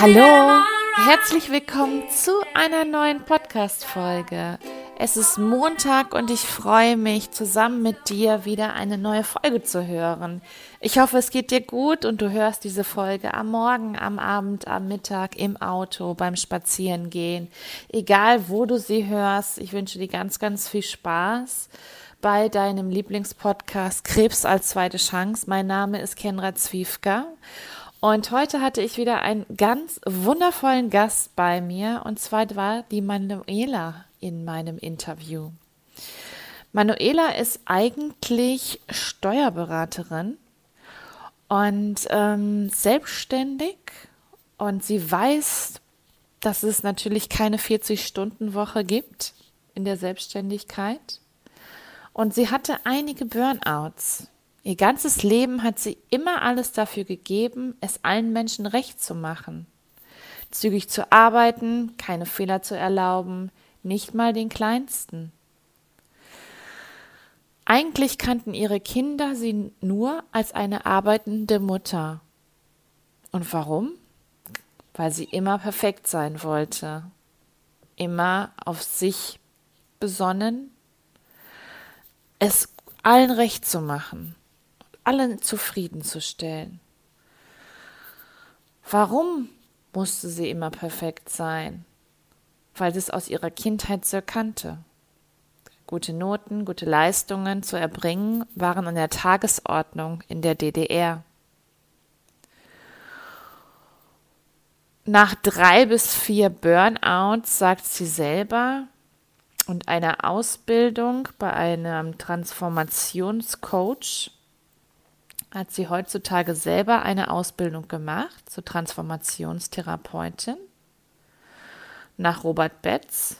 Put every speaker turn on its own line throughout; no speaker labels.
Hallo, herzlich willkommen zu einer neuen Podcast-Folge. Es ist Montag und ich freue mich, zusammen mit dir wieder eine neue Folge zu hören. Ich hoffe, es geht dir gut und du hörst diese Folge am Morgen, am Abend, am Mittag, im Auto, beim Spazierengehen. Egal, wo du sie hörst, ich wünsche dir ganz, ganz viel Spaß bei deinem Lieblingspodcast Krebs als zweite Chance. Mein Name ist Kenra Zwiefka und heute hatte ich wieder einen ganz wundervollen Gast bei mir und zwar war die Manuela in meinem Interview. Manuela ist eigentlich Steuerberaterin und ähm, selbstständig und sie weiß, dass es natürlich keine 40-Stunden-Woche gibt in der Selbstständigkeit. Und sie hatte einige Burnouts. Ihr ganzes Leben hat sie immer alles dafür gegeben, es allen Menschen recht zu machen. Zügig zu arbeiten, keine Fehler zu erlauben, nicht mal den kleinsten. Eigentlich kannten ihre Kinder sie nur als eine arbeitende Mutter. Und warum? Weil sie immer perfekt sein wollte, immer auf sich besonnen, es allen recht zu machen, allen zufriedenzustellen. Warum musste sie immer perfekt sein? Weil sie es aus ihrer Kindheit so kannte. Gute Noten, gute Leistungen zu erbringen waren an der Tagesordnung in der DDR. Nach drei bis vier Burnouts sagt sie selber, und einer Ausbildung bei einem Transformationscoach hat sie heutzutage selber eine Ausbildung gemacht zur Transformationstherapeutin nach Robert Betz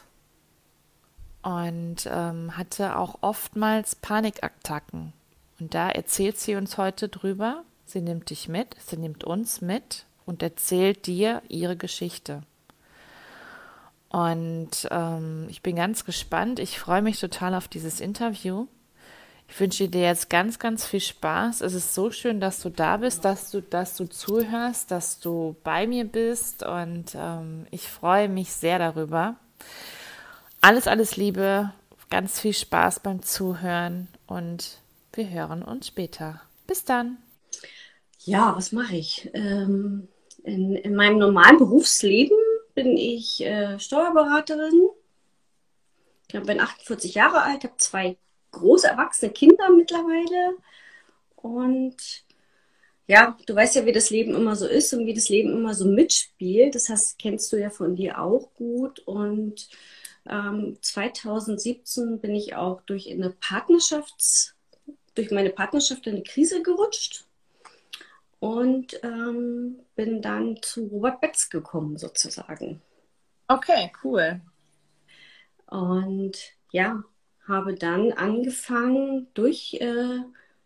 und ähm, hatte auch oftmals Panikattacken. Und da erzählt sie uns heute drüber. Sie nimmt dich mit, sie nimmt uns mit und erzählt dir ihre Geschichte. Und ähm, ich bin ganz gespannt. Ich freue mich total auf dieses Interview. Ich wünsche dir jetzt ganz, ganz viel Spaß. Es ist so schön, dass du da bist, dass du, dass du zuhörst, dass du bei mir bist. Und ähm, ich freue mich sehr darüber. Alles, alles Liebe, ganz viel Spaß beim Zuhören und wir hören uns später. Bis dann.
Ja, was mache ich? Ähm, in, in meinem normalen Berufsleben bin ich äh, Steuerberaterin. Ich bin 48 Jahre alt, habe zwei große erwachsene Kinder mittlerweile. Und ja, du weißt ja, wie das Leben immer so ist und wie das Leben immer so mitspielt. Das heißt, kennst du ja von dir auch gut. Und ähm, 2017 bin ich auch durch eine Partnerschafts, durch meine Partnerschaft in eine Krise gerutscht und ähm, bin dann zu Robert Betz gekommen, sozusagen.
Okay, cool.
Und ja, habe dann angefangen, durch, äh,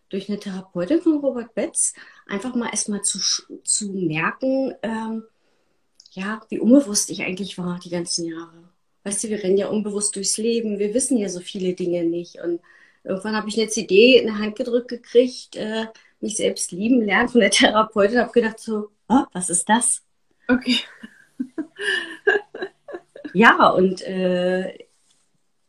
durch eine Therapeutin von Robert Betz einfach mal erstmal zu, zu merken, ähm, ja, wie unbewusst ich eigentlich war die ganzen Jahre. Weißt du, wir rennen ja unbewusst durchs Leben, wir wissen ja so viele Dinge nicht. Und irgendwann habe ich eine CD in der Hand gedrückt gekriegt, äh, mich selbst lieben lernen von der Therapeutin, habe gedacht so, oh, was ist das?
Okay.
ja, und äh,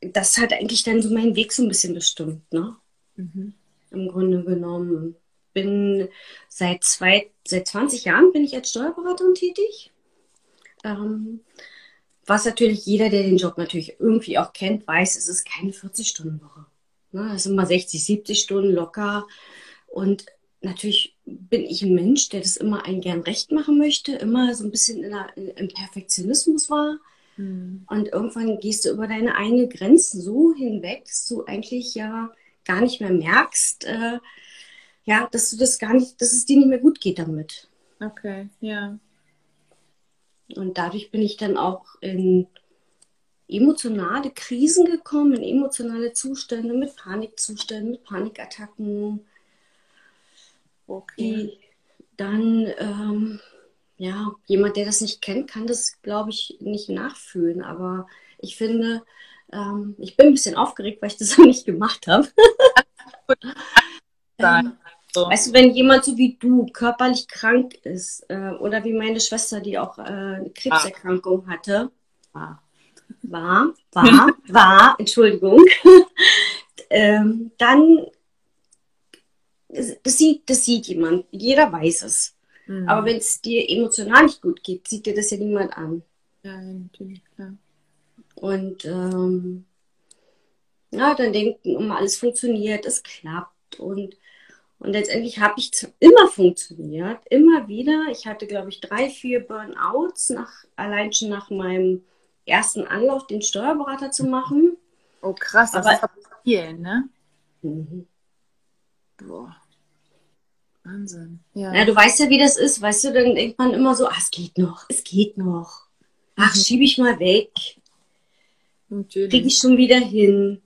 das hat eigentlich dann so meinen Weg so ein bisschen bestimmt, ne? Mhm. Im Grunde genommen. Bin seit, zwei, seit 20 Jahren bin ich als Steuerberaterin tätig. Ähm, was natürlich jeder, der den Job natürlich irgendwie auch kennt, weiß, es ist keine 40-Stunden-Woche. Ne? Es sind immer 60, 70 Stunden locker. Und natürlich bin ich ein Mensch, der das immer ein gern recht machen möchte, immer so ein bisschen in der, im Perfektionismus war. Mhm. Und irgendwann gehst du über deine eigenen Grenzen so hinweg, dass du eigentlich ja gar nicht mehr merkst, äh, ja, dass du das gar nicht, dass es dir nicht mehr gut geht damit.
Okay, ja.
Und dadurch bin ich dann auch in emotionale Krisen gekommen, in emotionale Zustände mit Panikzuständen, mit Panikattacken, Okay. dann, ähm, ja, jemand, der das nicht kennt, kann das, glaube ich, nicht nachfühlen. Aber ich finde, ähm, ich bin ein bisschen aufgeregt, weil ich das noch nicht gemacht habe. ähm, So. Weißt du, wenn jemand so wie du körperlich krank ist äh, oder wie meine Schwester, die auch äh, eine Krebserkrankung ah. hatte, war, war, war, war, Entschuldigung, ähm, dann das sieht, das sieht jemand, jeder weiß es. Mhm. Aber wenn es dir emotional nicht gut geht, sieht dir das ja niemand an.
Ja, natürlich, klar.
Und ähm, ja, dann denken, um alles funktioniert, es klappt und und letztendlich habe ich immer funktioniert, immer wieder. Ich hatte, glaube ich, drei, vier Burnouts, nach, allein schon nach meinem ersten Anlauf, den Steuerberater zu machen.
Oh, krass, das Aber, ist viel, ne? Mhm. Boah. Wahnsinn.
Ja. ja, du weißt ja, wie das ist. Weißt du, dann denkt man immer so, ah, es geht noch, es geht noch. Ach, mhm. schiebe ich mal weg. Kriege ich schon wieder hin.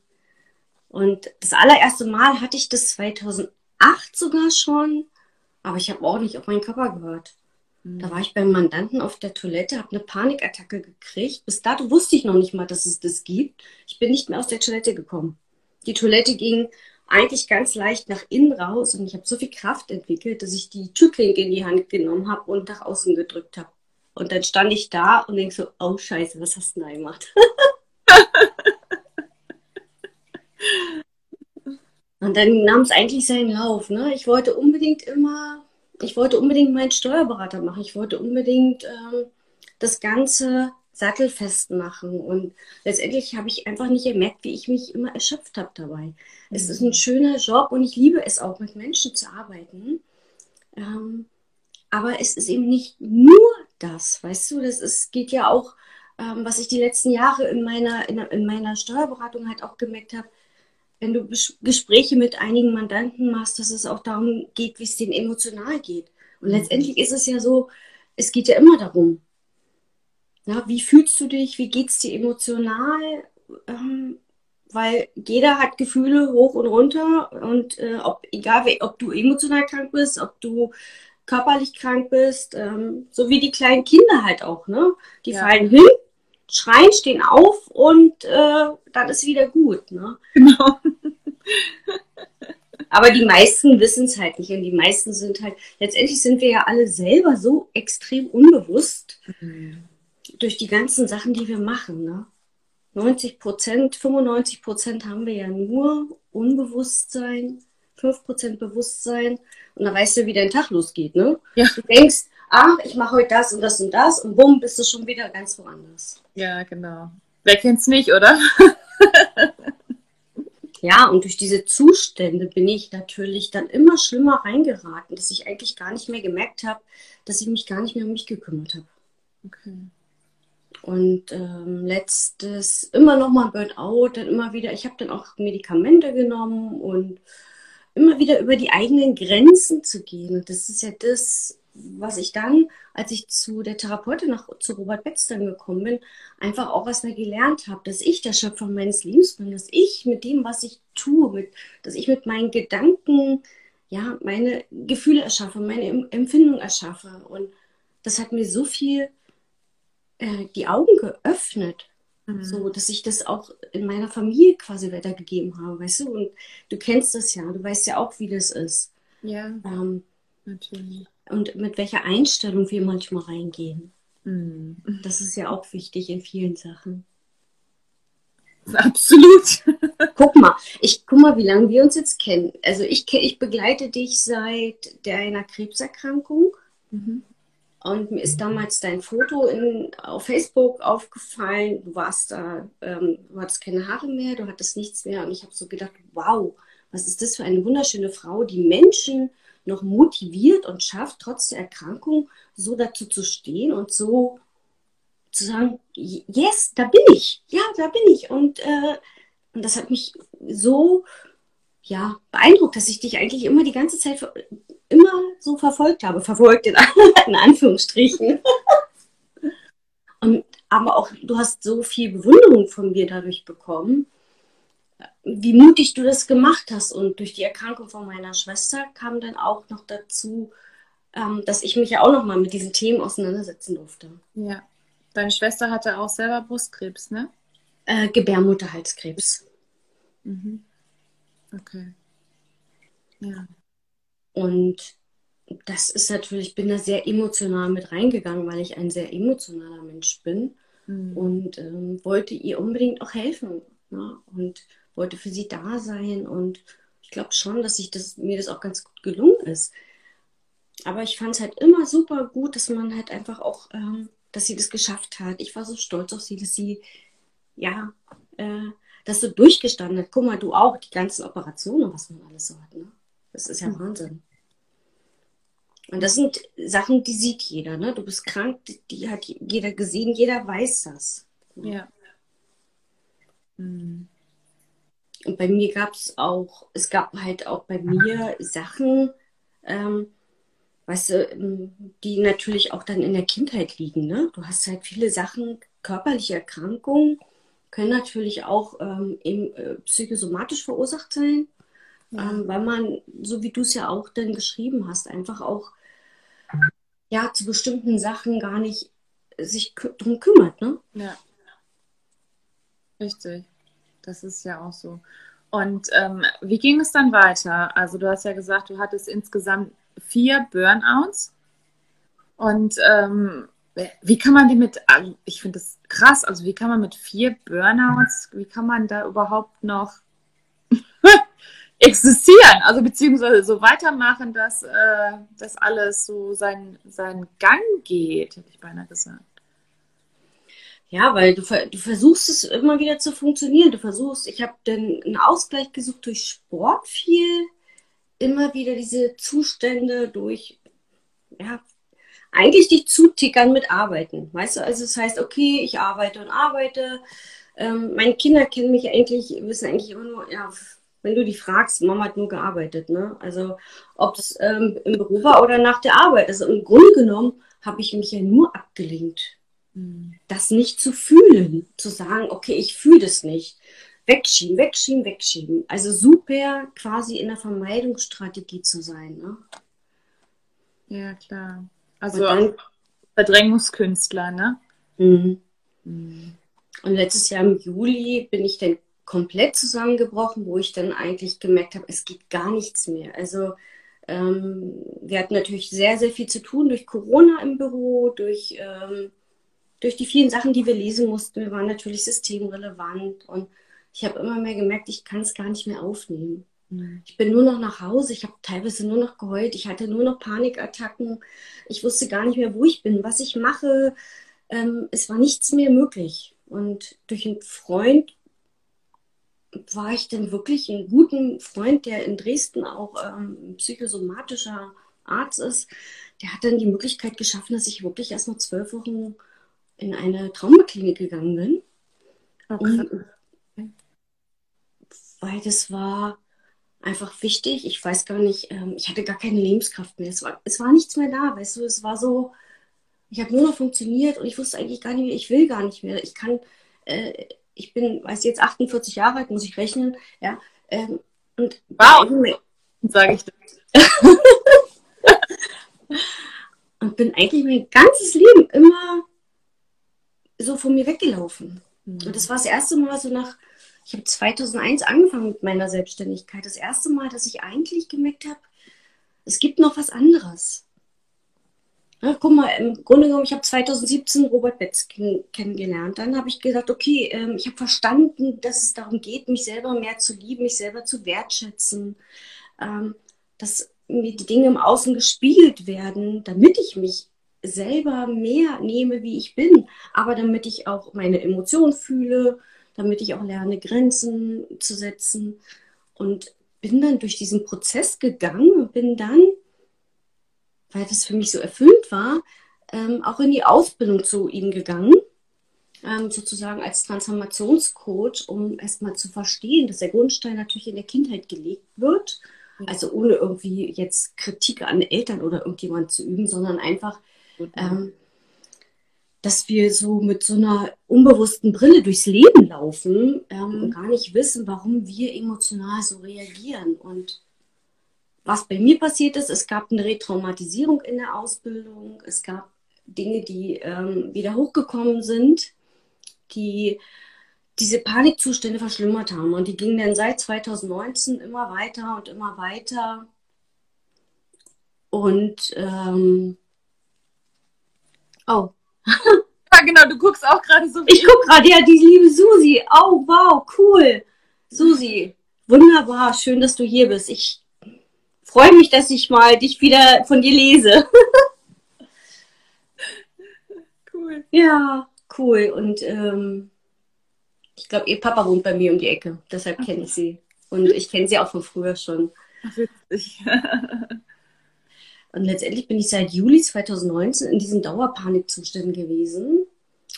Und das allererste Mal hatte ich das 2008 sogar schon, aber ich habe auch nicht auf meinen Körper gehört. Mhm. Da war ich beim Mandanten auf der Toilette, habe eine Panikattacke gekriegt. Bis dato wusste ich noch nicht mal, dass es das gibt. Ich bin nicht mehr aus der Toilette gekommen. Die Toilette ging eigentlich ganz leicht nach innen raus und ich habe so viel Kraft entwickelt, dass ich die Türklinke in die Hand genommen habe und nach außen gedrückt habe. Und dann stand ich da und denk so, oh Scheiße, was hast du da gemacht? und dann nahm es eigentlich seinen Lauf. Ne? Ich wollte unbedingt immer, ich wollte unbedingt meinen Steuerberater machen. Ich wollte unbedingt ähm, das Ganze sattelfest machen. Und letztendlich habe ich einfach nicht gemerkt, wie ich mich immer erschöpft habe dabei. Mhm. Es ist ein mhm. schöner Job und ich liebe es auch, mit Menschen zu arbeiten. Ähm, aber es ist eben nicht nur das, weißt du, das ist, geht ja auch, ähm, was ich die letzten Jahre in meiner, in, in meiner Steuerberatung halt auch gemerkt habe, wenn du Gespräche mit einigen Mandanten machst, dass es auch darum geht, wie es denen emotional geht. Und mhm. letztendlich ist es ja so, es geht ja immer darum, ja, wie fühlst du dich? Wie geht es dir emotional? Ähm, weil jeder hat Gefühle hoch und runter und äh, ob, egal ob du emotional krank bist, ob du körperlich krank bist, ähm, so wie die kleinen Kinder halt auch, ne? Die ja. fallen hin, schreien, stehen auf und äh, dann ist wieder gut, ne? Genau. Aber die meisten wissen es halt nicht und die meisten sind halt, letztendlich sind wir ja alle selber so extrem unbewusst. Mhm durch die ganzen Sachen, die wir machen. Ne? 90 Prozent, 95 Prozent haben wir ja nur Unbewusstsein, 5 Prozent Bewusstsein. Und dann weißt du, wie dein Tag losgeht. Ne? Ja. Du denkst, ach, ich mache heute das und das und das und bumm, bist du schon wieder ganz woanders.
Ja, genau. Wer kennt's nicht, oder?
ja, und durch diese Zustände bin ich natürlich dann immer schlimmer reingeraten, dass ich eigentlich gar nicht mehr gemerkt habe, dass ich mich gar nicht mehr um mich gekümmert habe. Okay. Und ähm, letztes immer noch mal Burnout, dann immer wieder, ich habe dann auch Medikamente genommen und immer wieder über die eigenen Grenzen zu gehen. Und das ist ja das, was ich dann, als ich zu der Therapeutin nach, zu Robert Betz dann gekommen bin, einfach auch was mehr gelernt habe, dass ich der Schöpfer meines Lebens bin, dass ich mit dem, was ich tue, mit, dass ich mit meinen Gedanken, ja, meine Gefühle erschaffe, meine Empfindungen erschaffe. Und das hat mir so viel äh, die Augen geöffnet. Mhm. So, dass ich das auch in meiner Familie quasi weitergegeben habe, weißt du? Und du kennst das ja, du weißt ja auch, wie das ist.
Ja. Ähm, natürlich.
Und mit welcher Einstellung wir manchmal reingehen. Mhm. Das ist ja auch wichtig in vielen Sachen.
Absolut.
guck mal, ich guck mal, wie lange wir uns jetzt kennen. Also ich, ich begleite dich seit deiner Krebserkrankung. Mhm. Und mir ist damals dein Foto in, auf Facebook aufgefallen. Du warst da, ähm, du hattest keine Haare mehr, du hattest nichts mehr. Und ich habe so gedacht, wow, was ist das für eine wunderschöne Frau, die Menschen noch motiviert und schafft, trotz der Erkrankung so dazu zu stehen und so zu sagen, yes, da bin ich, ja, da bin ich. Und, äh, und das hat mich so ja, beeindruckt, dass ich dich eigentlich immer die ganze Zeit immer so verfolgt habe, verfolgt in, in Anführungsstrichen. Und, aber auch, du hast so viel Bewunderung von mir dadurch bekommen, wie mutig du das gemacht hast. Und durch die Erkrankung von meiner Schwester kam dann auch noch dazu, ähm, dass ich mich ja auch noch mal mit diesen Themen auseinandersetzen durfte.
Ja. Deine Schwester hatte auch selber Brustkrebs, ne?
Äh, Gebärmutterhalskrebs.
Mhm. Okay. Ja.
Und das ist natürlich, ich bin da sehr emotional mit reingegangen, weil ich ein sehr emotionaler Mensch bin mhm. und ähm, wollte ihr unbedingt auch helfen ne? und wollte für sie da sein. Und ich glaube schon, dass ich das, mir das auch ganz gut gelungen ist. Aber ich fand es halt immer super gut, dass man halt einfach auch, ähm, dass sie das geschafft hat. Ich war so stolz auf sie, dass sie, ja, äh, das so durchgestanden hat. Guck mal, du auch, die ganzen Operationen, was man alles so hat. Ne? Das ist ja mhm. Wahnsinn. Und das sind Sachen, die sieht jeder. Ne? Du bist krank, die hat jeder gesehen, jeder weiß das.
Ja. Mhm.
Und bei mir gab es auch, es gab halt auch bei mir Sachen, ähm, weißt du, ähm, die natürlich auch dann in der Kindheit liegen. Ne? Du hast halt viele Sachen, körperliche Erkrankungen können natürlich auch ähm, eben, äh, psychosomatisch verursacht sein, ja. ähm, weil man, so wie du es ja auch dann geschrieben hast, einfach auch ja zu bestimmten Sachen gar nicht sich drum kümmert. Ne?
Ja. Richtig. Das ist ja auch so. Und ähm, wie ging es dann weiter? Also du hast ja gesagt, du hattest insgesamt vier Burnouts. Und ähm, wie kann man die mit, also ich finde das krass, also wie kann man mit vier Burnouts, wie kann man da überhaupt noch existieren, also beziehungsweise so weitermachen, dass äh, das alles so seinen, seinen Gang geht, hätte ich beinahe gesagt.
Ja, weil du, du versuchst es immer wieder zu funktionieren. Du versuchst, ich habe dann einen Ausgleich gesucht durch Sport viel, immer wieder diese Zustände durch, ja, eigentlich dich zutickern mit Arbeiten. Weißt du, also es das heißt, okay, ich arbeite und arbeite. Ähm, meine Kinder kennen mich eigentlich, wissen eigentlich immer nur, ja, wenn du die fragst, Mama hat nur gearbeitet, ne? Also ob es ähm, im Büro war oder nach der Arbeit. Also im Grunde genommen habe ich mich ja nur abgelenkt das nicht zu fühlen, zu sagen, okay, ich fühle das nicht. Wegschieben, wegschieben, wegschieben. Also super quasi in der Vermeidungsstrategie zu sein. Ne?
Ja, klar. Also dann, Verdrängungskünstler, ne?
Mhm. Mhm. Und letztes Jahr im Juli bin ich dann komplett zusammengebrochen, wo ich dann eigentlich gemerkt habe, es geht gar nichts mehr. Also ähm, wir hatten natürlich sehr, sehr viel zu tun durch Corona im Büro, durch ähm, durch die vielen Sachen, die wir lesen mussten, wir waren natürlich systemrelevant und ich habe immer mehr gemerkt, ich kann es gar nicht mehr aufnehmen. Mhm. Ich bin nur noch nach Hause, ich habe teilweise nur noch geheult, ich hatte nur noch Panikattacken, ich wusste gar nicht mehr, wo ich bin, was ich mache. Ähm, es war nichts mehr möglich. Und durch einen Freund war ich dann wirklich einen guten Freund, der in Dresden auch ähm, psychosomatischer Arzt ist. Der hat dann die Möglichkeit geschaffen, dass ich wirklich erst mal zwölf Wochen in eine Traumaklinik gegangen bin. Okay. Und, weil das war einfach wichtig. Ich weiß gar nicht, ähm, ich hatte gar keine Lebenskraft mehr. Es war, es war nichts mehr da, weißt du, es war so, ich habe nur noch funktioniert und ich wusste eigentlich gar nicht mehr, ich will gar nicht mehr. Ich kann, äh, ich bin, weiß jetzt 48 Jahre alt, muss ich rechnen, ja. Ähm, und
wow, sage ich das.
und bin eigentlich mein ganzes Leben immer so von mir weggelaufen. Mhm. Und das war das erste Mal so nach, ich habe 2001 angefangen mit meiner Selbstständigkeit. Das erste Mal, dass ich eigentlich gemerkt habe, es gibt noch was anderes. Ja, guck mal, im Grunde genommen, ich habe 2017 Robert Betz kennengelernt. Dann habe ich gesagt, okay, ähm, ich habe verstanden, dass es darum geht, mich selber mehr zu lieben, mich selber zu wertschätzen, ähm, dass mir die Dinge im Außen gespiegelt werden, damit ich mich selber mehr nehme, wie ich bin, aber damit ich auch meine Emotionen fühle, damit ich auch lerne, Grenzen zu setzen. Und bin dann durch diesen Prozess gegangen und bin dann, weil das für mich so erfüllt war, ähm, auch in die Ausbildung zu ihm gegangen, ähm, sozusagen als Transformationscoach, um erstmal zu verstehen, dass der Grundstein natürlich in der Kindheit gelegt wird. Also ohne irgendwie jetzt Kritik an Eltern oder irgendjemand zu üben, sondern einfach ähm, dass wir so mit so einer unbewussten Brille durchs Leben laufen ähm, mhm. und gar nicht wissen, warum wir emotional so reagieren. Und was bei mir passiert ist, es gab eine Retraumatisierung in der Ausbildung, es gab Dinge, die ähm, wieder hochgekommen sind, die diese Panikzustände verschlimmert haben. Und die gingen dann seit 2019 immer weiter und immer weiter. Und ähm, oh.
ja, genau, du guckst auch gerade so.
Ich gucke gerade, ja, die liebe Susi. Oh, wow, cool. Susi, wunderbar, schön, dass du hier bist. Ich freue mich, dass ich mal dich wieder von dir lese.
cool.
Ja, cool. Und ähm, ich glaube, ihr Papa wohnt bei mir um die Ecke. Deshalb kenne ich sie. Und ich kenne sie auch von früher schon.
Witzig.
Und letztendlich bin ich seit Juli 2019 in diesen Dauerpanikzuständen gewesen.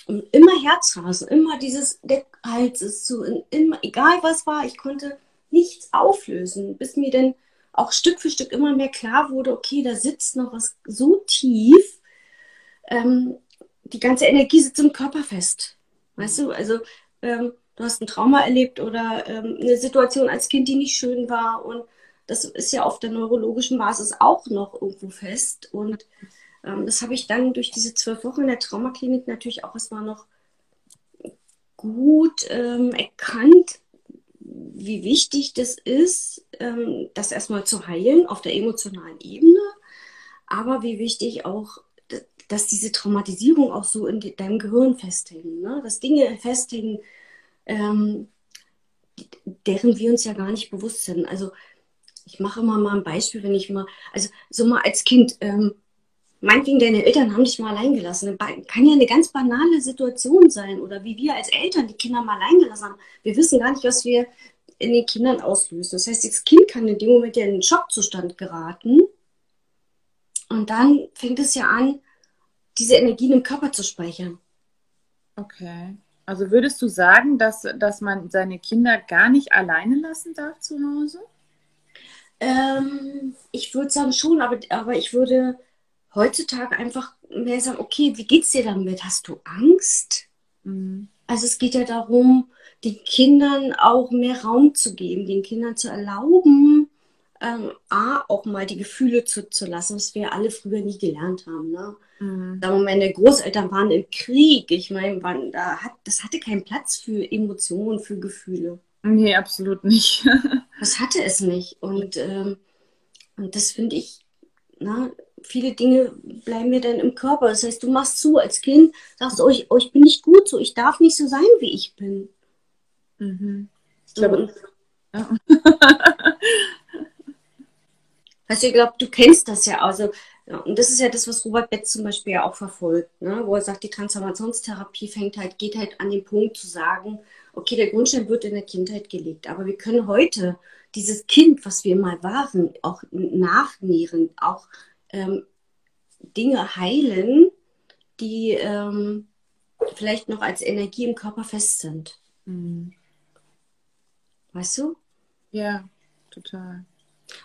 Und immer Herzrasen, immer dieses, der Hals ist zu, immer, egal was war, ich konnte nichts auflösen, bis mir dann auch Stück für Stück immer mehr klar wurde, okay, da sitzt noch was so tief, ähm, die ganze Energie sitzt im Körper fest. Weißt du, also ähm, du hast ein Trauma erlebt oder ähm, eine Situation als Kind, die nicht schön war und das ist ja auf der neurologischen Basis auch noch irgendwo fest. Und ähm, das habe ich dann durch diese zwölf Wochen in der Traumaklinik natürlich auch erstmal noch gut ähm, erkannt, wie wichtig das ist, ähm, das erstmal zu heilen auf der emotionalen Ebene, aber wie wichtig auch, dass diese Traumatisierung auch so in deinem Gehirn festhängen, ne? dass Dinge festhängen, ähm, deren wir uns ja gar nicht bewusst sind. Also ich mache immer mal ein Beispiel, wenn ich mal, also so mal als Kind, ähm, meinetwegen deine Eltern haben dich mal allein gelassen. Kann ja eine ganz banale Situation sein oder wie wir als Eltern die Kinder mal allein gelassen haben. Wir wissen gar nicht, was wir in den Kindern auslösen. Das heißt, das Kind kann in dem Moment ja in einen Schockzustand geraten. Und dann fängt es ja an, diese Energien im Körper zu speichern.
Okay. Also würdest du sagen, dass, dass man seine Kinder gar nicht alleine lassen darf zu Hause?
Ähm, ich würde sagen schon, aber, aber ich würde heutzutage einfach mehr sagen, okay, wie geht's dir damit? Hast du Angst? Mhm. Also es geht ja darum, den Kindern auch mehr Raum zu geben, den Kindern zu erlauben, ähm, A, auch mal die Gefühle zuzulassen, was wir alle früher nie gelernt haben. Ne? Mhm. Da meine Großeltern waren im Krieg, ich meine, da hat, das hatte keinen Platz für Emotionen, für Gefühle.
Nee, absolut nicht.
das hatte es nicht. Und, ähm, und das finde ich, na, viele Dinge bleiben mir dann im Körper. Das heißt, du machst zu als Kind, sagst, oh, ich, oh, ich bin nicht gut so, ich darf nicht so sein, wie ich bin. Mhm. Ich glaube, so, ja. Ich glaube, du kennst das ja. Also, ja, und das ist ja das, was Robert Betz zum Beispiel ja auch verfolgt, ne? wo er sagt, die Transformationstherapie fängt halt, geht halt an den Punkt zu sagen, okay, der Grundstein wird in der Kindheit gelegt, aber wir können heute dieses Kind, was wir mal waren, auch nachnähren, auch ähm, Dinge heilen, die ähm, vielleicht noch als Energie im Körper fest sind. Mhm. Weißt du?
Ja, total.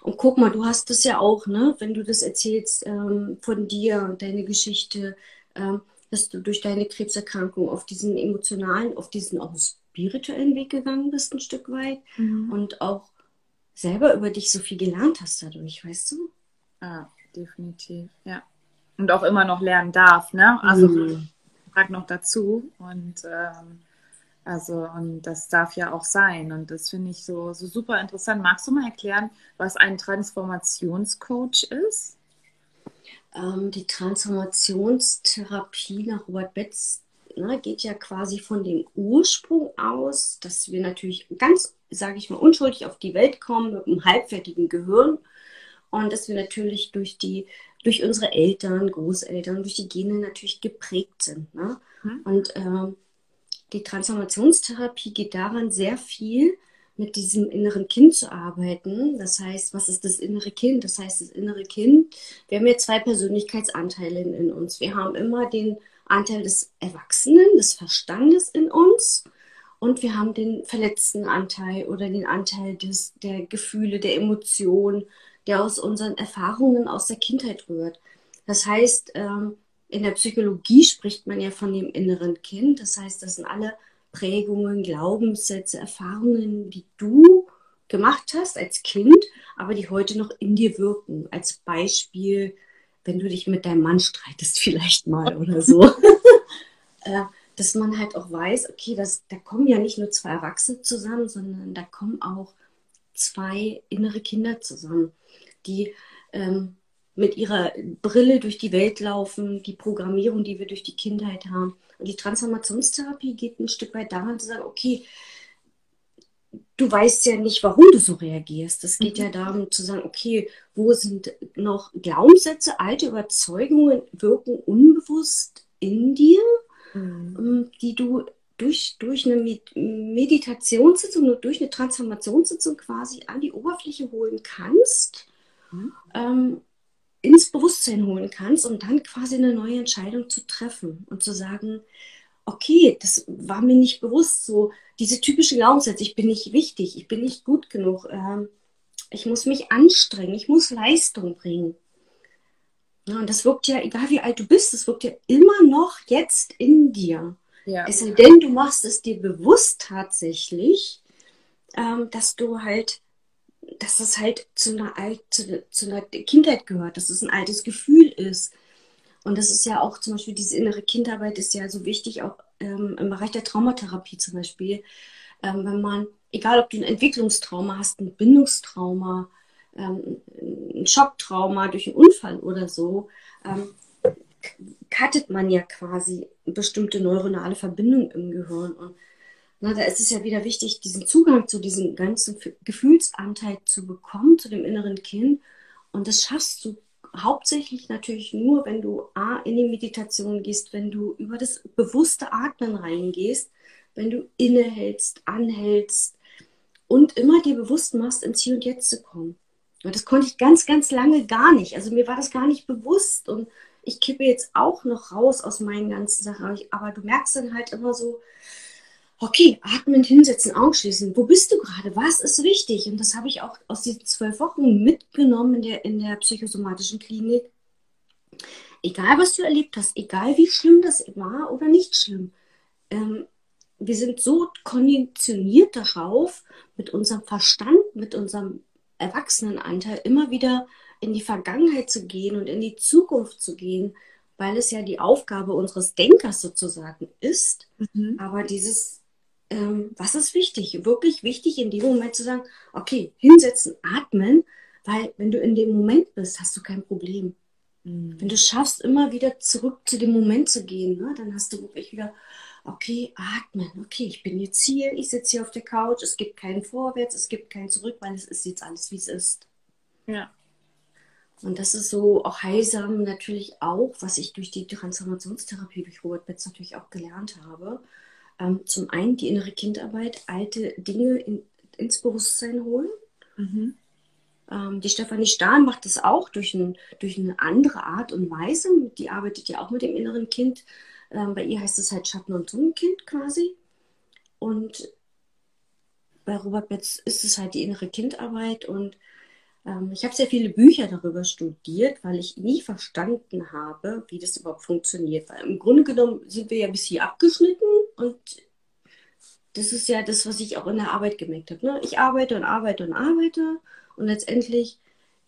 Und guck mal, du hast das ja auch, ne? Wenn du das erzählst ähm, von dir und deine Geschichte, ähm, dass du durch deine Krebserkrankung auf diesen emotionalen, auf diesen auch spirituellen Weg gegangen bist, ein Stück weit. Mhm. Und auch selber über dich so viel gelernt hast dadurch, weißt du?
Ja, definitiv, ja. Und auch immer noch lernen darf, ne? Also mhm. frag noch dazu. Und ähm, also, und das darf ja auch sein. Und das finde ich so, so super interessant. Magst du mal erklären, was ein Transformationscoach ist?
Ähm, die Transformationstherapie nach Robert Betz ne, geht ja quasi von dem Ursprung aus, dass wir natürlich ganz, sage ich mal, unschuldig auf die Welt kommen mit einem halbfertigen Gehirn und dass wir natürlich durch die durch unsere Eltern, Großeltern, durch die Gene natürlich geprägt sind. Ne? Hm. Und ähm, die Transformationstherapie geht daran sehr viel mit diesem inneren Kind zu arbeiten. Das heißt, was ist das innere Kind? Das heißt, das innere Kind, wir haben ja zwei Persönlichkeitsanteile in, in uns. Wir haben immer den Anteil des Erwachsenen, des Verstandes in uns und wir haben den verletzten Anteil oder den Anteil des, der Gefühle, der Emotionen, der aus unseren Erfahrungen aus der Kindheit rührt. Das heißt, ähm, in der Psychologie spricht man ja von dem inneren Kind. Das heißt, das sind alle Prägungen, Glaubenssätze, Erfahrungen, die du gemacht hast als Kind, aber die heute noch in dir wirken. Als Beispiel, wenn du dich mit deinem Mann streitest, vielleicht mal oder so. Äh, dass man halt auch weiß, okay, das, da kommen ja nicht nur zwei Erwachsene zusammen, sondern da kommen auch zwei innere Kinder zusammen, die ähm, mit ihrer Brille durch die Welt laufen, die Programmierung, die wir durch die Kindheit haben. Und die Transformationstherapie geht ein Stück weit daran zu sagen, okay, du weißt ja nicht, warum du so reagierst. Es geht mhm. ja darum zu sagen, okay, wo sind noch Glaubenssätze, alte Überzeugungen wirken unbewusst in dir, mhm. Ähm, die du durch, durch eine Meditationssitzung durch eine Transformationssitzung quasi an die Oberfläche holen kannst, mhm. ähm, ins Bewusstsein holen kannst, um dann quasi eine neue Entscheidung zu treffen und zu sagen, okay, das war mir nicht bewusst, so diese typische Glaubenssätze, ich bin nicht wichtig, ich bin nicht gut genug, ähm, ich muss mich anstrengen, ich muss Leistung bringen. Ja, und das wirkt ja, egal wie alt du bist, das wirkt ja immer noch jetzt in dir. Ja. Es sei denn, du machst es dir bewusst tatsächlich, ähm, dass du halt, dass das halt zu einer, Alt, zu, zu einer Kindheit gehört, dass es ein altes Gefühl ist. Und das ist ja auch zum Beispiel diese innere Kindarbeit ist ja so wichtig, auch ähm, im Bereich der Traumatherapie zum Beispiel. Ähm, wenn man, egal ob du ein Entwicklungstrauma hast, ein Bindungstrauma, ähm, ein Schocktrauma durch einen Unfall oder so, ähm, cuttet man ja quasi bestimmte neuronale Verbindungen im Gehirn. Und na, da ist es ja wieder wichtig, diesen Zugang zu diesem ganzen Gefühlsanteil zu bekommen, zu dem inneren Kind. Und das schaffst du hauptsächlich natürlich nur, wenn du A, in die Meditation gehst, wenn du über das bewusste Atmen reingehst, wenn du innehältst, anhältst und immer dir bewusst machst, ins Hier und Jetzt zu kommen. Und das konnte ich ganz, ganz lange gar nicht. Also mir war das gar nicht bewusst und ich kippe jetzt auch noch raus aus meinen ganzen Sachen. Aber du merkst dann halt immer so, okay, atmen, hinsetzen, Augen schließen. Wo bist du gerade? Was ist wichtig? Und das habe ich auch aus diesen zwölf Wochen mitgenommen in der, in der psychosomatischen Klinik. Egal, was du erlebt hast, egal wie schlimm das war oder nicht schlimm, ähm, wir sind so konditioniert darauf, mit unserem Verstand, mit unserem Erwachsenenanteil immer wieder in die Vergangenheit zu gehen und in die Zukunft zu gehen, weil es ja die Aufgabe unseres Denkers sozusagen ist. Mhm. Aber dieses, ähm, was ist wichtig? Wirklich wichtig in dem Moment zu sagen, okay, hinsetzen, atmen, weil wenn du in dem Moment bist, hast du kein Problem. Mhm. Wenn du schaffst, immer wieder zurück zu dem Moment zu gehen, ne, dann hast du wirklich wieder, okay, atmen, okay, ich bin jetzt hier, ich sitze hier auf der Couch, es gibt keinen Vorwärts, es gibt keinen Zurück, weil es ist jetzt alles, wie es ist.
Ja.
Und das ist so auch heilsam natürlich auch, was ich durch die Transformationstherapie durch Robert Betz natürlich auch gelernt habe. Ähm, zum einen die innere Kindarbeit, alte Dinge in, ins Bewusstsein holen. Mhm. Ähm, die Stefanie Stahl macht das auch durch, ein, durch eine andere Art und Weise. Die arbeitet ja auch mit dem inneren Kind. Ähm, bei ihr heißt es halt Schatten- und Sonnenkind quasi. Und bei Robert Betz ist es halt die innere Kindarbeit und ähm, ich habe sehr viele Bücher darüber studiert, weil ich nie verstanden habe, wie das überhaupt funktioniert. Weil im Grunde genommen sind wir ja bis hier abgeschnitten und das ist ja das, was ich auch in der Arbeit gemerkt habe. Ne? Ich arbeite und arbeite und arbeite und letztendlich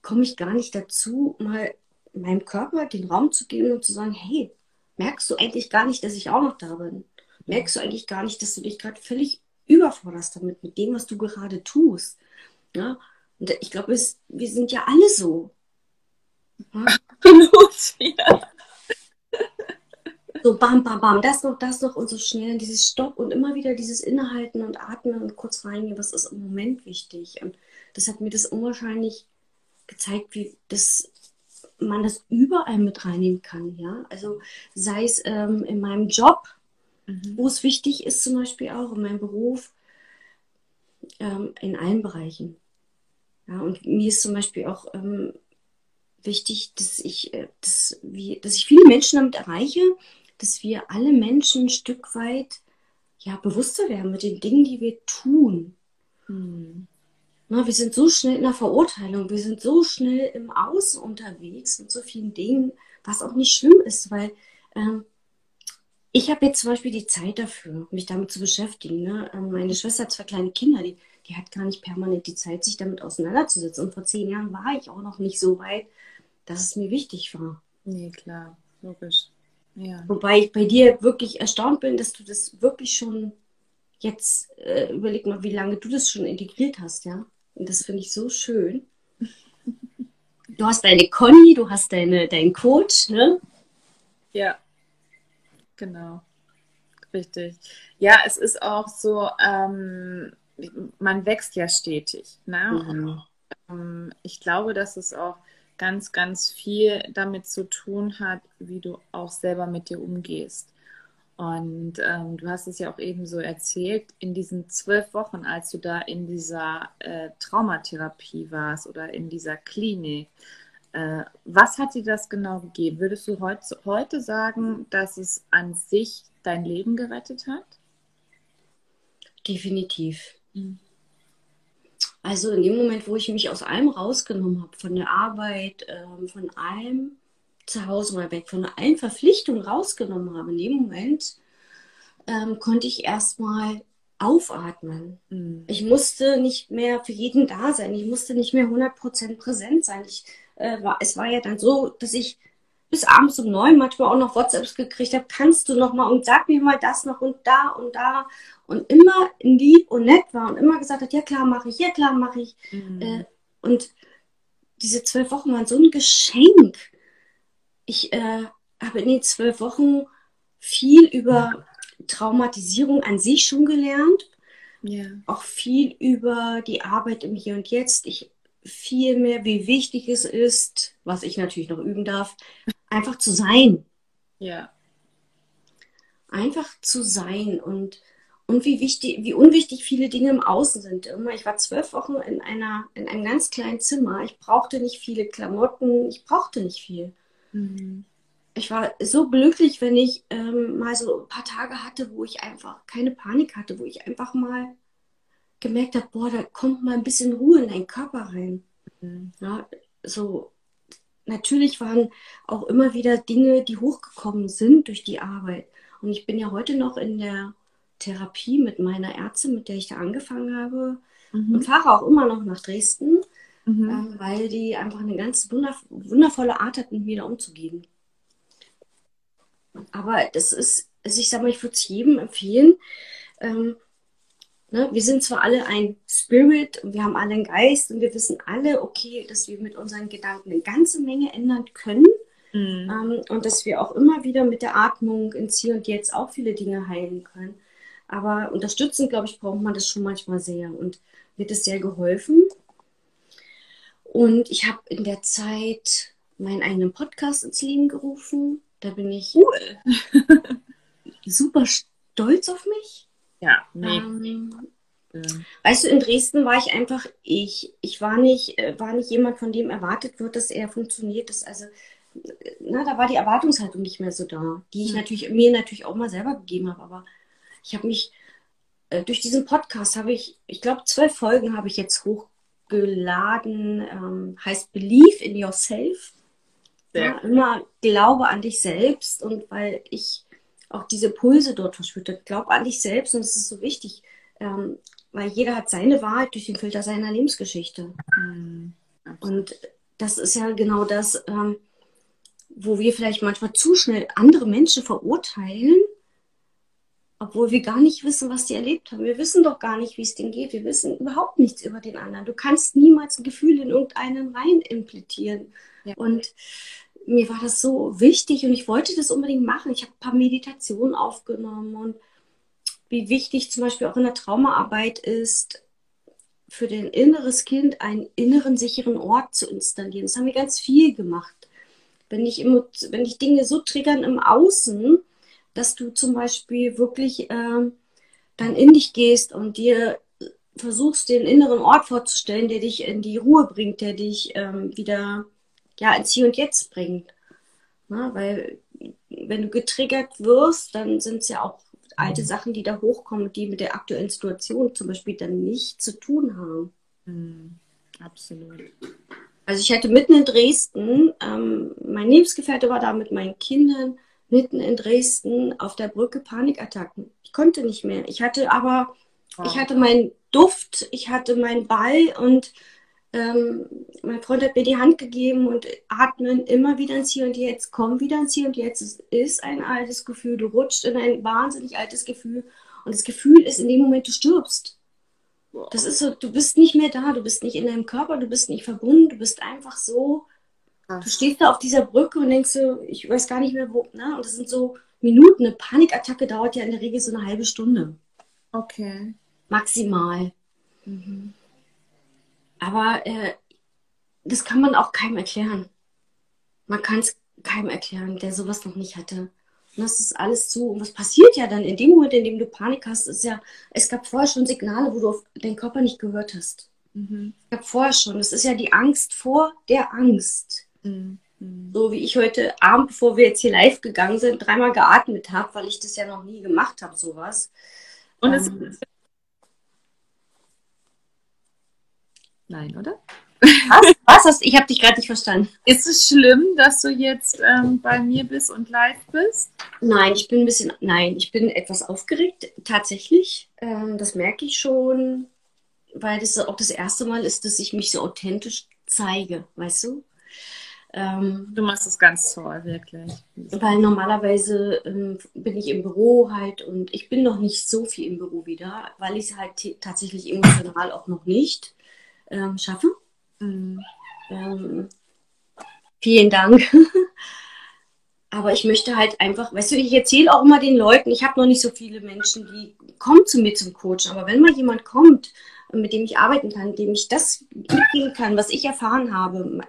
komme ich gar nicht dazu, mal meinem Körper den Raum zu geben und zu sagen, hey, merkst du eigentlich gar nicht, dass ich auch noch da bin? Merkst du eigentlich gar nicht, dass du dich gerade völlig überforderst damit, mit dem, was du gerade tust? Ja? Und ich glaube, wir sind ja alle so. Absolut, ja. So bam, bam, bam, das noch, das noch und so schnell dieses Stopp und immer wieder dieses Innehalten und Atmen und kurz reingehen, was ist im Moment wichtig. Und das hat mir das unwahrscheinlich gezeigt, wie das, man das überall mit reinnehmen kann. Ja? Also sei es ähm, in meinem Job, mhm. wo es wichtig ist, zum Beispiel auch in meinem Beruf, ähm, in allen Bereichen. Ja, und mir ist zum Beispiel auch ähm, wichtig, dass ich, äh, dass, wie, dass ich viele Menschen damit erreiche, dass wir alle Menschen ein Stück weit ja, bewusster werden mit den Dingen, die wir tun. Hm. Na, wir sind so schnell in der Verurteilung, wir sind so schnell im Außen unterwegs mit so vielen Dingen, was auch nicht schlimm ist, weil ähm, ich habe jetzt zum Beispiel die Zeit dafür, mich damit zu beschäftigen. Ne? Ähm, meine Schwester hat zwei kleine Kinder, die die hat gar nicht permanent die Zeit, sich damit auseinanderzusetzen. Und vor zehn Jahren war ich auch noch nicht so weit, dass es mir wichtig war.
Nee, klar, logisch.
Ja. Wobei ich bei dir wirklich erstaunt bin, dass du das wirklich schon jetzt, äh, überleg mal, wie lange du das schon integriert hast, ja. Und das finde ich so schön. du hast deine Conny, du hast deine, deinen Coach, ne?
Ja, genau. Richtig. Ja, es ist auch so, ähm, man wächst ja stetig. Ne? Mhm. Und, ähm, ich glaube, dass es auch ganz, ganz viel damit zu tun hat, wie du auch selber mit dir umgehst. Und ähm, du hast es ja auch eben so erzählt, in diesen zwölf Wochen, als du da in dieser äh, Traumatherapie warst oder in dieser Klinik, äh, was hat dir das genau gegeben? Würdest du heut, heute sagen, dass es an sich dein Leben gerettet hat?
Definitiv. Mhm. Also in dem Moment, wo ich mich aus allem rausgenommen habe, von der Arbeit, ähm, von allem zu Hause mal weg, von allen Verpflichtungen rausgenommen habe, in dem Moment ähm, konnte ich erstmal aufatmen. Mhm. Ich musste nicht mehr für jeden da sein. Ich musste nicht mehr 100% präsent sein. Ich, äh, war, es war ja dann so, dass ich bis abends um neun manchmal auch noch WhatsApps gekriegt habe, kannst du noch mal und sag mir mal das noch und da und da und immer lieb und nett war und immer gesagt hat, ja klar mache ich, ja klar mache ich. Mhm. Äh, und diese zwölf Wochen waren so ein Geschenk. Ich äh, habe in den zwölf Wochen viel über Traumatisierung an sich schon gelernt. Ja. Auch viel über die Arbeit im Hier und Jetzt. Ich viel mehr, wie wichtig es ist, was ich natürlich noch üben darf, einfach zu sein.
Ja.
Einfach zu sein und, und wie wichtig, wie unwichtig viele Dinge im Außen sind. Immer, ich war zwölf Wochen in einer, in einem ganz kleinen Zimmer. Ich brauchte nicht viele Klamotten, ich brauchte nicht viel. Mhm. Ich war so glücklich, wenn ich ähm, mal so ein paar Tage hatte, wo ich einfach keine Panik hatte, wo ich einfach mal gemerkt habe, boah, da kommt mal ein bisschen Ruhe in deinen Körper rein. Mhm. Ja, so natürlich waren auch immer wieder Dinge, die hochgekommen sind durch die Arbeit. Und ich bin ja heute noch in der Therapie mit meiner Ärztin, mit der ich da angefangen habe, mhm. und fahre auch immer noch nach Dresden, mhm. ähm, weil die einfach eine ganz wundervolle Art hat, mit mir da umzugehen. Aber das ist, also ich sage mal, ich würde es jedem empfehlen, ähm, Ne? Wir sind zwar alle ein Spirit und wir haben alle einen Geist und wir wissen alle, okay, dass wir mit unseren Gedanken eine ganze Menge ändern können. Mhm. Ähm, und dass wir auch immer wieder mit der Atmung ins Hier und Jetzt auch viele Dinge heilen können. Aber unterstützend, glaube ich, braucht man das schon manchmal sehr und wird es sehr geholfen. Und ich habe in der Zeit meinen eigenen Podcast ins Leben gerufen. Da bin ich cool. super stolz auf mich.
Ja, nee.
Ähm, Weißt du, in Dresden war ich einfach ich. Ich war nicht, äh, war nicht jemand, von dem erwartet wird, dass er funktioniert. Das also, na, da war die Erwartungshaltung nicht mehr so da, die ich mhm. natürlich mir natürlich auch mal selber gegeben habe. Aber ich habe mich äh, durch diesen Podcast habe ich, ich glaube, zwölf Folgen habe ich jetzt hochgeladen. Ähm, heißt Believe in Yourself. Ja, immer Glaube an dich selbst und weil ich auch diese Pulse dort verspürt. Glaub an dich selbst und es ist so wichtig, ähm, weil jeder hat seine Wahrheit durch den Filter seiner Lebensgeschichte. Mhm. Und das ist ja genau das, ähm, wo wir vielleicht manchmal zu schnell andere Menschen verurteilen, obwohl wir gar nicht wissen, was die erlebt haben. Wir wissen doch gar nicht, wie es denen geht. Wir wissen überhaupt nichts über den anderen. Du kannst niemals ein Gefühl in irgendeinen rein implantieren. Ja. Und mir war das so wichtig und ich wollte das unbedingt machen. Ich habe ein paar Meditationen aufgenommen und wie wichtig zum Beispiel auch in der Traumaarbeit ist, für den inneres Kind einen inneren sicheren Ort zu installieren. Das haben wir ganz viel gemacht. Wenn dich, wenn dich Dinge so triggern im Außen, dass du zum Beispiel wirklich äh, dann in dich gehst und dir versuchst, den inneren Ort vorzustellen, der dich in die Ruhe bringt, der dich ähm, wieder ja, ins Hier und Jetzt bringt. Na, weil wenn du getriggert wirst, dann sind es ja auch alte Sachen, die da hochkommen, die mit der aktuellen Situation zum Beispiel dann nichts zu tun haben.
Mhm, absolut.
Also ich hatte mitten in Dresden, ähm, mein Lebensgefährte war da mit meinen Kindern, mitten in Dresden auf der Brücke Panikattacken. Ich konnte nicht mehr. Ich hatte aber, oh. ich hatte meinen Duft, ich hatte meinen Ball und ähm, mein Freund hat mir die Hand gegeben und atmen immer wieder ins Hier und Jetzt, komm wieder ins Hier und Jetzt. Es ist ein altes Gefühl, du rutscht in ein wahnsinnig altes Gefühl und das Gefühl ist in dem Moment, du stirbst. Das ist so, du bist nicht mehr da, du bist nicht in deinem Körper, du bist nicht verbunden, du bist einfach so Du stehst da auf dieser Brücke und denkst so, ich weiß gar nicht mehr wo, ne? Und das sind so Minuten. Eine Panikattacke dauert ja in der Regel so eine halbe Stunde.
Okay.
Maximal. Mhm. Aber äh, das kann man auch keinem erklären. Man kann es keinem erklären, der sowas noch nicht hatte. Und das ist alles zu. Und was passiert ja dann in dem Moment, in dem du Panik hast, ist ja, es gab vorher schon Signale, wo du auf deinen Körper nicht gehört hast. Mhm. Es gab vorher schon. Das ist ja die Angst vor der Angst. Mhm. So wie ich heute Abend, bevor wir jetzt hier live gegangen sind, dreimal geatmet habe, weil ich das ja noch nie gemacht habe, sowas.
Und es ähm, Nein, oder?
Was? Was? Ich habe dich gerade nicht verstanden.
Ist es schlimm, dass du jetzt ähm, bei mir bist und live bist?
Nein, ich bin ein bisschen, nein, ich bin etwas aufgeregt, tatsächlich. Ähm, das merke ich schon, weil das auch das erste Mal ist, dass ich mich so authentisch zeige, weißt du?
Ähm, du machst das ganz toll, wirklich.
Weil normalerweise ähm, bin ich im Büro halt und ich bin noch nicht so viel im Büro wieder, weil ich es halt tatsächlich emotional auch noch nicht ähm, schaffe. Mhm. Ähm, vielen Dank. Aber ich möchte halt einfach, weißt du, ich erzähle auch immer den Leuten, ich habe noch nicht so viele Menschen, die kommen zu mir zum Coachen. Aber wenn mal jemand kommt, mit dem ich arbeiten kann, dem ich das mitgeben kann, was ich erfahren habe,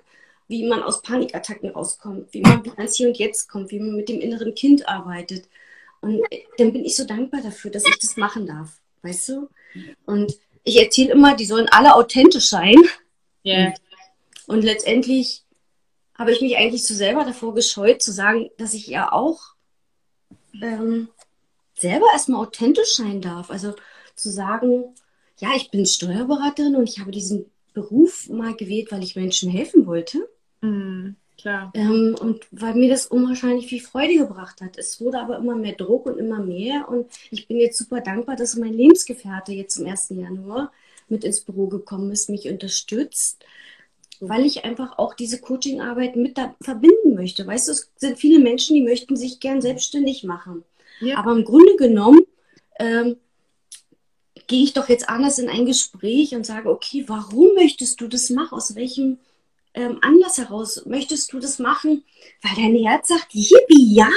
wie man aus Panikattacken rauskommt, wie man ans Hier und Jetzt kommt, wie man mit dem inneren Kind arbeitet. Und dann bin ich so dankbar dafür, dass ich das machen darf, weißt du? Und ich erzähle immer, die sollen alle authentisch sein.
Yeah.
Und, und letztendlich habe ich mich eigentlich so selber davor gescheut, zu sagen, dass ich ja auch ähm, selber erstmal authentisch sein darf. Also zu sagen, ja, ich bin Steuerberaterin und ich habe diesen Beruf mal gewählt, weil ich Menschen helfen wollte.
Mm, klar.
Ähm, und weil mir das unwahrscheinlich viel Freude gebracht hat. Es wurde aber immer mehr Druck und immer mehr. Und ich bin jetzt super dankbar, dass mein Lebensgefährte jetzt zum 1. Januar mit ins Büro gekommen ist, mich unterstützt, weil ich einfach auch diese Coachingarbeit mit da verbinden möchte. Weißt du, es sind viele Menschen, die möchten sich gern selbstständig machen. Ja. Aber im Grunde genommen ähm, gehe ich doch jetzt anders in ein Gespräch und sage, okay, warum möchtest du das machen? Aus welchem ähm, Anlass heraus möchtest du das machen? Weil dein Herz sagt, yippie, ja?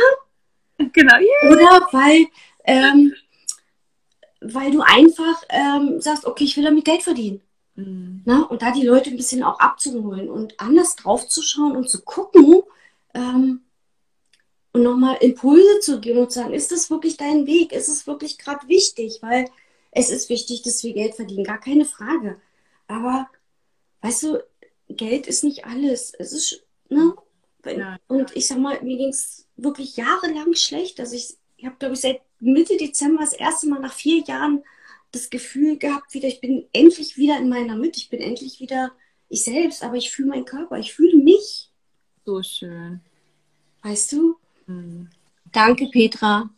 Genau, yeah.
Oder weil, ähm, weil du einfach ähm, sagst, okay, ich will damit Geld verdienen. Mhm. Na? Und da die Leute ein bisschen auch abzuholen und anders drauf zu schauen und zu gucken ähm, und nochmal Impulse zu geben und zu sagen, ist das wirklich dein Weg? Ist es wirklich gerade wichtig? Weil es ist wichtig, dass wir Geld verdienen, gar keine Frage. Aber weißt du, Geld ist nicht alles. Es ist, ne? Ja. Und ich sag mal, mir ging es wirklich jahrelang schlecht. Also ich, ich habe, glaube ich, seit Mitte Dezember das erste Mal nach vier Jahren das Gefühl gehabt, wieder, ich bin endlich wieder in meiner Mitte, ich bin endlich wieder ich selbst, aber ich fühle meinen Körper, ich fühle mich.
So schön.
Weißt du? Mhm. Danke, Petra.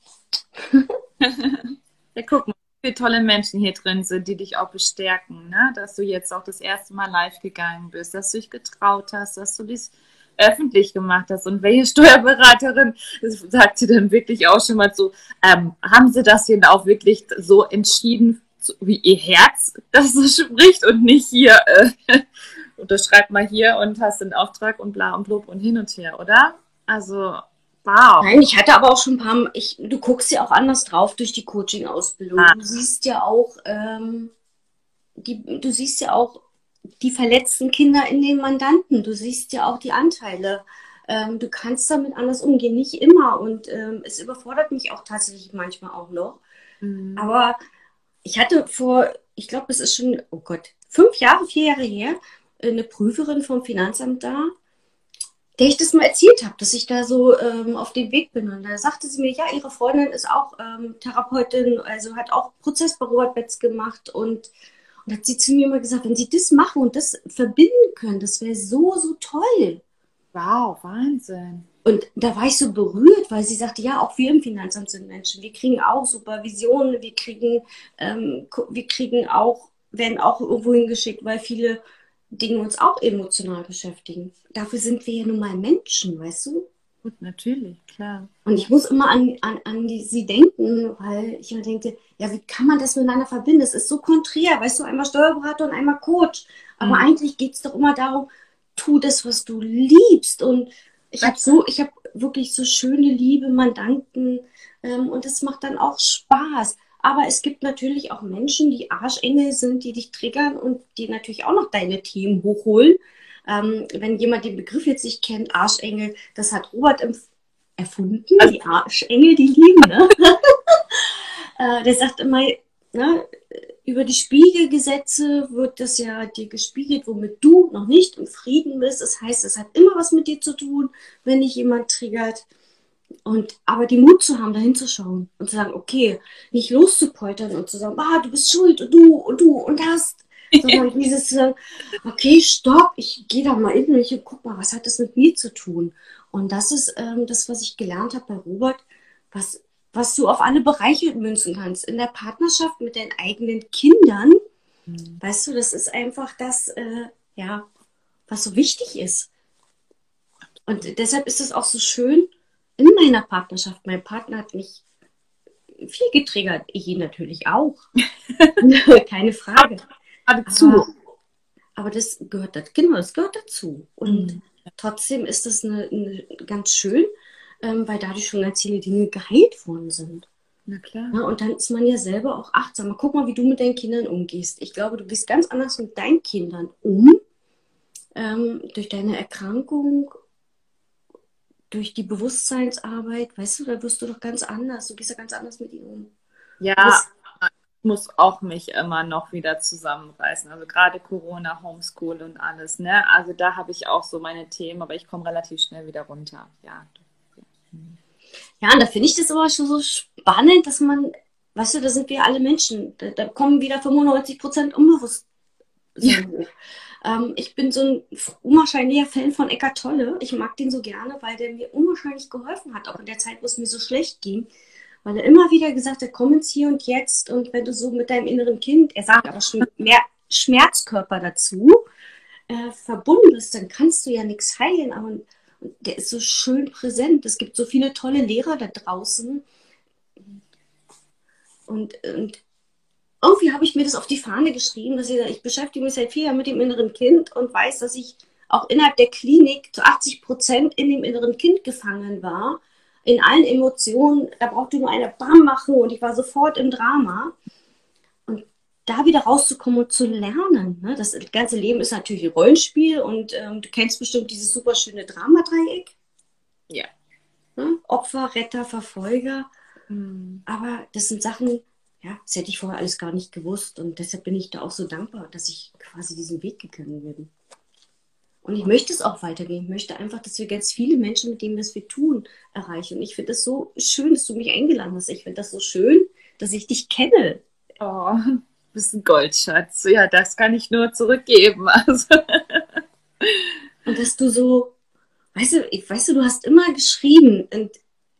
ja, guck mal viele tolle Menschen hier drin sind, die dich auch bestärken, ne? dass du jetzt auch das erste Mal live gegangen bist, dass du dich getraut hast, dass du dies öffentlich gemacht hast. Und welche Steuerberaterin sagt sie dann wirklich auch schon mal so, ähm, haben sie das denn auch wirklich so entschieden, wie ihr Herz das so spricht und nicht hier, äh, unterschreib mal hier und hast den Auftrag und bla und blub und hin und her, oder? Also
Wow. Nein, ich hatte aber auch schon ein paar Mal, ich, du guckst ja auch anders drauf durch die Coaching-Ausbildung. Ah. Du siehst ja auch, ähm, die, du siehst ja auch die verletzten Kinder in den Mandanten. Du siehst ja auch die Anteile. Ähm, du kannst damit anders umgehen, nicht immer. Und ähm, es überfordert mich auch tatsächlich manchmal auch noch. Mhm. Aber ich hatte vor, ich glaube, es ist schon, oh Gott, fünf Jahre, vier Jahre her, eine Prüferin vom Finanzamt da der ich das mal erzählt habe, dass ich da so ähm, auf dem Weg bin. Und da sagte sie mir, ja, ihre Freundin ist auch ähm, Therapeutin, also hat auch Prozessbüroarbeit gemacht und, und hat sie zu mir immer gesagt, wenn sie das machen und das verbinden können, das wäre so, so toll.
Wow, Wahnsinn.
Und da war ich so berührt, weil sie sagte, ja, auch wir im Finanzamt sind Menschen. Wir kriegen auch Supervisionen, wir kriegen, ähm, wir kriegen auch, werden auch irgendwo hingeschickt, weil viele Dinge uns auch emotional beschäftigen. Dafür sind wir ja nun mal Menschen, weißt du?
Gut, natürlich, klar.
Und ich muss immer an, an, an die, sie denken, weil ich immer denke, ja, wie kann man das miteinander verbinden? Das ist so konträr, weißt du, einmal Steuerberater und einmal Coach. Aber mhm. eigentlich geht es doch immer darum, tu das, was du liebst. Und ich habe so, ich habe wirklich so schöne, liebe Mandanten ähm, und es macht dann auch Spaß. Aber es gibt natürlich auch Menschen, die Arschengel sind, die dich triggern und die natürlich auch noch deine Themen hochholen. Ähm, wenn jemand den Begriff jetzt nicht kennt, Arschengel, das hat Robert erfunden, die Arschengel, die lieben, ne? äh, der sagt immer, ne, über die Spiegelgesetze wird das ja dir gespiegelt, womit du noch nicht im Frieden bist. Das heißt, es hat immer was mit dir zu tun, wenn dich jemand triggert. Und aber die Mut zu haben, da hinzuschauen und zu sagen, okay, nicht loszupoltern und zu sagen, ah, du bist schuld und du und du und hast, sondern dieses okay, stopp, ich gehe da mal in mich und guck mal, was hat das mit mir zu tun? Und das ist ähm, das, was ich gelernt habe bei Robert, was, was du auf alle Bereiche münzen kannst. In der Partnerschaft mit deinen eigenen Kindern, mhm. weißt du, das ist einfach das, äh, ja, was so wichtig ist. Und deshalb ist es auch so schön, in meiner Partnerschaft. Mein Partner hat mich viel getriggert. Ich ihn natürlich auch. Keine Frage. Aber, aber, das gehört dazu. Genau, das gehört dazu. Und mhm. trotzdem ist das eine, eine ganz schön, ähm, weil dadurch schon ganz viele Dinge geheilt worden sind.
Na klar.
Ja, und dann ist man ja selber auch achtsam. Guck mal, wie du mit deinen Kindern umgehst. Ich glaube, du gehst ganz anders mit deinen Kindern um. Ähm, durch deine Erkrankung durch die Bewusstseinsarbeit, weißt du, da wirst du doch ganz anders. Du gehst ja ganz anders mit ihnen um.
Ja, ich muss auch mich immer noch wieder zusammenreißen. Also gerade Corona, Homeschool und alles, ne? Also da habe ich auch so meine Themen, aber ich komme relativ schnell wieder runter. Ja.
Ja, und da finde ich das aber schon so spannend, dass man, weißt du, da sind wir alle Menschen. Da, da kommen wieder 95 Prozent unbewusst. Ja. Ähm, ich bin so ein unwahrscheinlicher Fan von Eckart Tolle. Ich mag den so gerne, weil der mir unwahrscheinlich geholfen hat, auch in der Zeit, wo es mir so schlecht ging. Weil er immer wieder gesagt hat, komm ins Hier und Jetzt. Und wenn du so mit deinem inneren Kind, er sagt aber schon mehr Schmerzkörper dazu, äh, verbunden bist, dann kannst du ja nichts heilen. Aber der ist so schön präsent. Es gibt so viele tolle Lehrer da draußen. Und, und irgendwie habe ich mir das auf die Fahne geschrieben, dass ich, ich beschäftige mich seit vier Jahren mit dem inneren Kind und weiß, dass ich auch innerhalb der Klinik zu 80 Prozent in dem inneren Kind gefangen war. In allen Emotionen, da brauchte nur eine Bam machen und ich war sofort im Drama. Und da wieder rauszukommen und zu lernen. Ne? Das ganze Leben ist natürlich ein Rollenspiel und ähm, du kennst bestimmt dieses super schöne Dramadreieck.
Ja.
Ne? Opfer, Retter, Verfolger.
Mhm.
Aber das sind Sachen, ja, das hätte ich vorher alles gar nicht gewusst. Und deshalb bin ich da auch so dankbar, dass ich quasi diesen Weg gegangen bin. Und ich möchte es auch weitergehen. Ich möchte einfach, dass wir ganz viele Menschen mit dem, was wir tun, erreichen. Und ich finde es so schön, dass du mich eingeladen hast. Ich finde das so schön, dass ich dich kenne.
Oh, du bist ein Goldschatz. Ja, das kann ich nur zurückgeben. Also.
Und dass du so, weißt du, ich, weißt du, du hast immer geschrieben und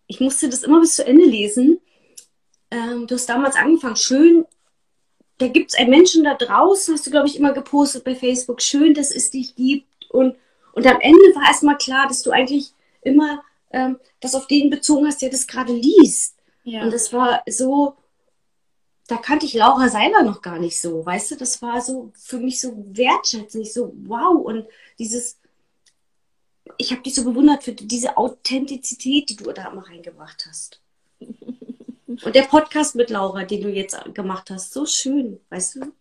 ich musste das immer bis zu Ende lesen ähm, du hast damals angefangen, schön, da gibt es einen Menschen da draußen, hast du, glaube ich, immer gepostet bei Facebook, schön, dass es dich gibt. Und, und am Ende war erstmal klar, dass du eigentlich immer ähm, das auf den bezogen hast, der das gerade liest. Ja. Und das war so, da kannte ich Laura Seiler noch gar nicht so, weißt du, das war so für mich so wertschätzend, so wow und dieses, ich habe dich so bewundert für diese Authentizität, die du da immer reingebracht hast. Und der Podcast mit Laura, den du jetzt gemacht hast, so schön, weißt du?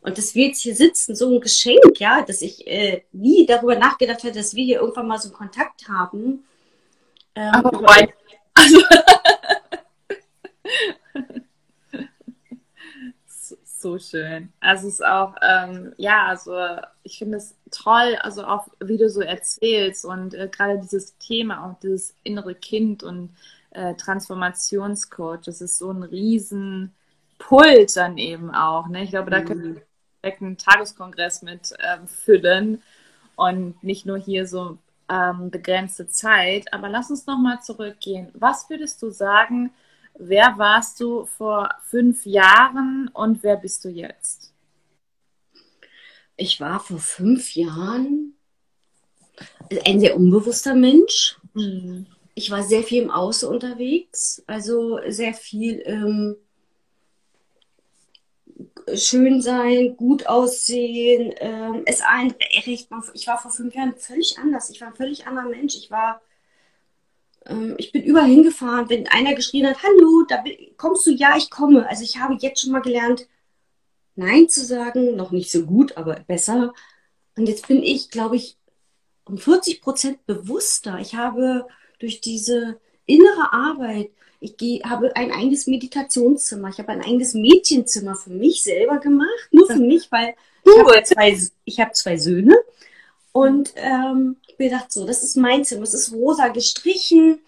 Und dass wir jetzt hier sitzen, so ein Geschenk, ja, dass ich äh, nie darüber nachgedacht hätte, dass wir hier irgendwann mal so einen Kontakt haben.
Ähm, Aber wobei, also so schön. Also es ist auch, ähm, ja, also ich finde es toll, also auch wie du so erzählst und äh, gerade dieses Thema, auch dieses innere Kind und äh, Transformationscoach. Das ist so ein riesen Pult dann eben auch. Ne? Ich glaube, da können wir direkt einen Tageskongress mit ähm, füllen und nicht nur hier so ähm, begrenzte Zeit. Aber lass uns nochmal zurückgehen. Was würdest du sagen, wer warst du vor fünf Jahren und wer bist du jetzt?
Ich war vor fünf Jahren ein sehr unbewusster Mensch. Mhm ich war sehr viel im Außen unterwegs, also sehr viel ähm, schön sein, gut aussehen, ähm, es einrichten. Ich war vor fünf Jahren völlig anders. Ich war ein völlig anderer Mensch. Ich war, ähm, ich bin überall hingefahren, wenn einer geschrien hat, hallo, da kommst du? Ja, ich komme. Also ich habe jetzt schon mal gelernt, Nein zu sagen, noch nicht so gut, aber besser. Und jetzt bin ich, glaube ich, um 40 Prozent bewusster. Ich habe durch diese innere Arbeit, ich geh, habe ein eigenes Meditationszimmer, ich habe ein eigenes Mädchenzimmer für mich selber gemacht, nur für mich, weil ich habe zwei, ich habe zwei Söhne und ähm, mir gedacht, so, das ist mein Zimmer, es ist rosa gestrichen.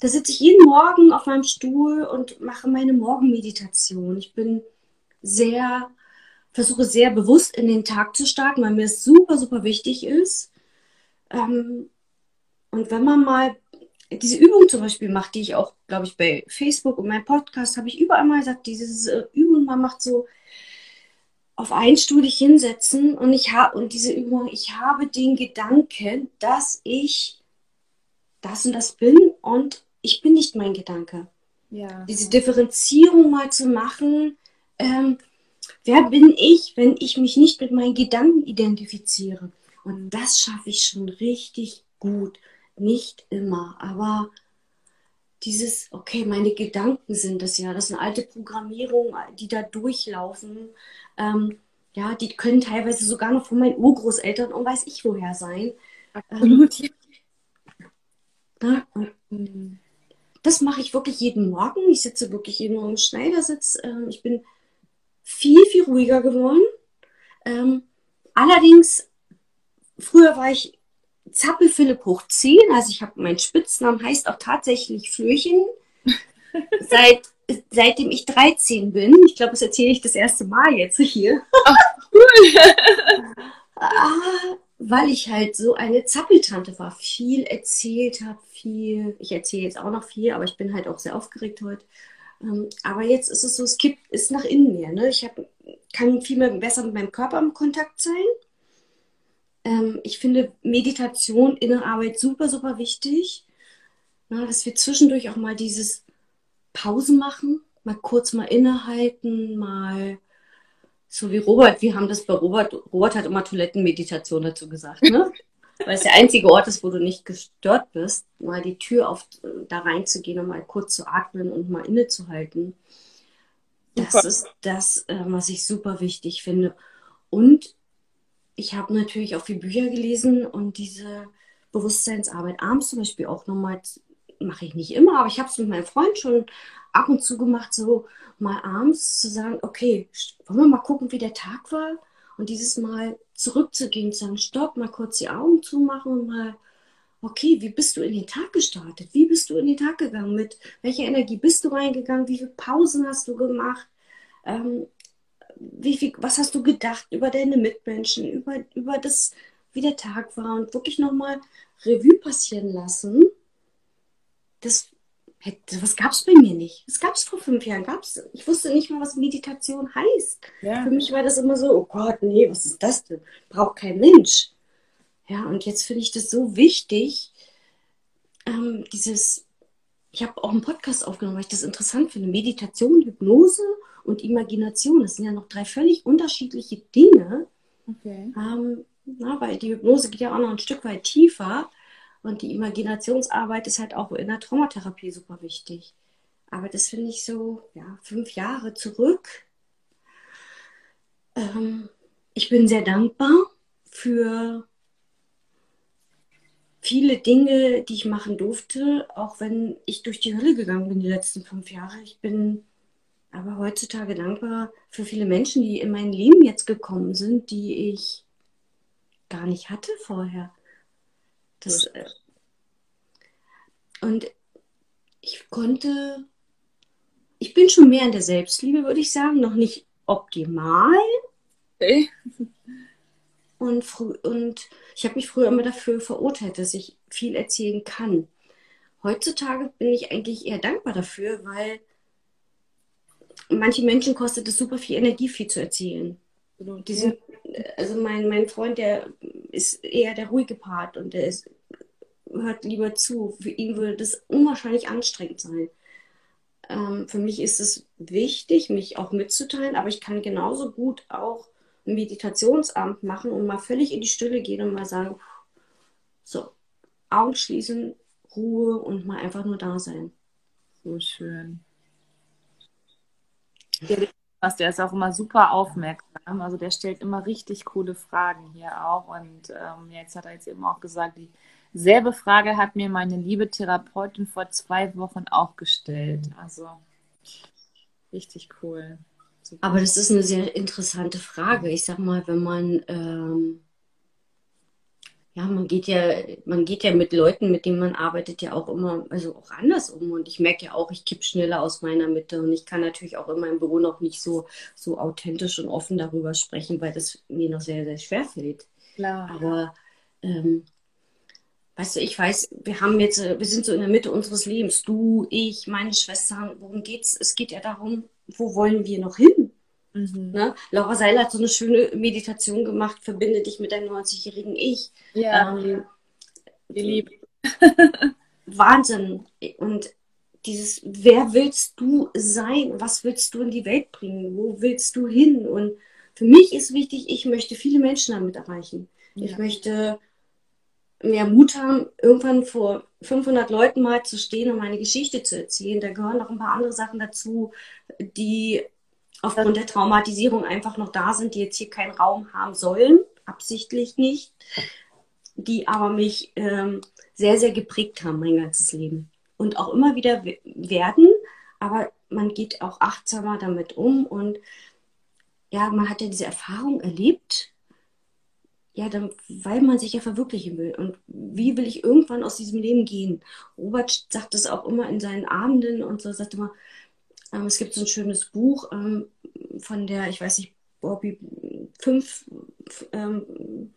Da sitze ich jeden Morgen auf meinem Stuhl und mache meine Morgenmeditation. Ich bin sehr, versuche sehr bewusst in den Tag zu starten, weil mir es super, super wichtig ist. Ähm, und wenn man mal diese Übung zum Beispiel macht, die ich auch, glaube ich, bei Facebook und meinem Podcast habe ich überall mal gesagt, diese Übung, man macht so auf dich hinsetzen und ich habe und diese Übung, ich habe den Gedanken, dass ich das und das bin und ich bin nicht mein Gedanke. Ja. Diese Differenzierung mal zu machen, ähm, wer bin ich, wenn ich mich nicht mit meinen Gedanken identifiziere? Und das schaffe ich schon richtig gut. Nicht immer, aber dieses, okay, meine Gedanken sind das ja, das sind alte Programmierungen, die da durchlaufen. Ähm, ja, die können teilweise sogar noch von meinen Urgroßeltern und weiß ich woher sein. Absolut. Ähm, na, und, das mache ich wirklich jeden Morgen. Ich sitze wirklich jeden Morgen im Schneidersitz. Ähm, ich bin viel, viel ruhiger geworden. Ähm, allerdings, früher war ich Zappel Philipp hoch 10. Also ich habe meinen Spitznamen heißt auch tatsächlich Flöchen. Seit, seitdem ich 13 bin. Ich glaube, das erzähle ich das erste Mal jetzt hier. Ach, cool. ah, weil ich halt so eine Zappeltante war, viel erzählt habe, viel. Ich erzähle jetzt auch noch viel, aber ich bin halt auch sehr aufgeregt heute. Ähm, aber jetzt ist es so, es kippt, ist nach innen mehr. Ne? Ich hab, kann viel mehr besser mit meinem Körper im Kontakt sein. Ähm, ich finde Meditation, innere Arbeit super, super wichtig. Na, dass wir zwischendurch auch mal dieses Pause machen, mal kurz mal innehalten, mal so wie Robert, wir haben das bei Robert, Robert hat immer Toilettenmeditation dazu gesagt, ne? Weil es der einzige Ort ist, wo du nicht gestört bist, mal die Tür auf, da reinzugehen und mal kurz zu atmen und mal innezuhalten. Das super. ist das, äh, was ich super wichtig finde. Und ich habe natürlich auch viele Bücher gelesen und diese Bewusstseinsarbeit abends zum Beispiel auch nochmal, mache ich nicht immer, aber ich habe es mit meinem Freund schon ab und zu gemacht, so mal abends zu sagen, okay, wollen wir mal gucken, wie der Tag war? Und dieses Mal zurückzugehen, zu sagen, stopp, mal kurz die Augen zumachen und mal, okay, wie bist du in den Tag gestartet? Wie bist du in den Tag gegangen? Mit welcher Energie bist du reingegangen? Wie viele Pausen hast du gemacht? Ähm, wie viel, was hast du gedacht über deine Mitmenschen, über, über das, wie der Tag war und wirklich nochmal Revue passieren lassen. Das, was gab es bei mir nicht. Das gab es vor fünf Jahren. Gab's, ich wusste nicht mal, was Meditation heißt. Ja. Für mich war das immer so, oh Gott, nee, was ist das denn? Braucht kein Mensch. Ja, und jetzt finde ich das so wichtig, ähm, dieses, ich habe auch einen Podcast aufgenommen, weil ich das interessant finde, Meditation, Hypnose und Imagination. Das sind ja noch drei völlig unterschiedliche Dinge. Okay. Ähm, na, weil die Hypnose geht ja auch noch ein Stück weit tiefer. Und die Imaginationsarbeit ist halt auch in der Traumatherapie super wichtig. Aber das finde ich so, ja, fünf Jahre zurück. Ähm, ich bin sehr dankbar für viele Dinge, die ich machen durfte, auch wenn ich durch die Hölle gegangen bin die letzten fünf Jahre. Ich bin aber heutzutage dankbar für viele Menschen, die in mein Leben jetzt gekommen sind, die ich gar nicht hatte vorher. Das, äh, und ich konnte, ich bin schon mehr in der Selbstliebe, würde ich sagen, noch nicht optimal. Okay. Und, und ich habe mich früher immer dafür verurteilt, dass ich viel erzählen kann. Heutzutage bin ich eigentlich eher dankbar dafür, weil manche Menschen kostet es super viel Energie, viel zu erzählen. Die sind, also mein, mein Freund, der ist eher der ruhige Part und der ist, hört lieber zu. Für ihn würde das unwahrscheinlich anstrengend sein. Ähm, für mich ist es wichtig, mich auch mitzuteilen, aber ich kann genauso gut auch ein Meditationsamt machen und mal völlig in die Stille gehen und mal sagen, so, Augen schließen, Ruhe und mal einfach nur da sein.
So schön. Der ist auch immer super aufmerksam. Also der stellt immer richtig coole Fragen hier auch. Und ähm, jetzt hat er jetzt eben auch gesagt, dieselbe Frage hat mir meine liebe Therapeutin vor zwei Wochen auch gestellt. Also richtig cool.
Super. Aber das ist eine sehr interessante Frage. Ich sag mal, wenn man ähm, ja, man geht ja, man geht ja mit Leuten, mit denen man arbeitet, ja auch immer, also auch anders um. Und ich merke ja auch, ich kipp schneller aus meiner Mitte. Und ich kann natürlich auch in meinem Büro noch nicht so, so authentisch und offen darüber sprechen, weil das mir noch sehr, sehr schwer fällt.
Klar.
Aber ähm, weißt du, ich weiß, wir haben jetzt, wir sind so in der Mitte unseres Lebens. Du, ich, meine Schwestern, worum geht's? Es geht ja darum, wo wollen wir noch hin? Mhm. Ne? Laura Seiler hat so eine schöne Meditation gemacht, verbinde dich mit deinem 90-jährigen Ich.
Ja, ähm, lieb.
Wahnsinn. Und dieses, wer willst du sein? Was willst du in die Welt bringen? Wo willst du hin? Und für mich ist wichtig, ich möchte viele Menschen damit erreichen. Ja. Ich möchte mehr Mut haben, irgendwann vor 500 Leuten mal zu stehen und meine Geschichte zu erzählen. Da gehören noch ein paar andere Sachen dazu, die aufgrund der Traumatisierung einfach noch da sind, die jetzt hier keinen Raum haben sollen, absichtlich nicht, die aber mich ähm, sehr, sehr geprägt haben, mein ganzes Leben. Und auch immer wieder werden, aber man geht auch achtsamer damit um und ja, man hat ja diese Erfahrung erlebt, ja, dann, weil man sich ja verwirklichen will. Und wie will ich irgendwann aus diesem Leben gehen? Robert sagt es auch immer in seinen Abenden und so, sagt immer, ähm, es gibt so ein schönes Buch ähm, von der, ich weiß nicht, Bobby, fünf, ähm,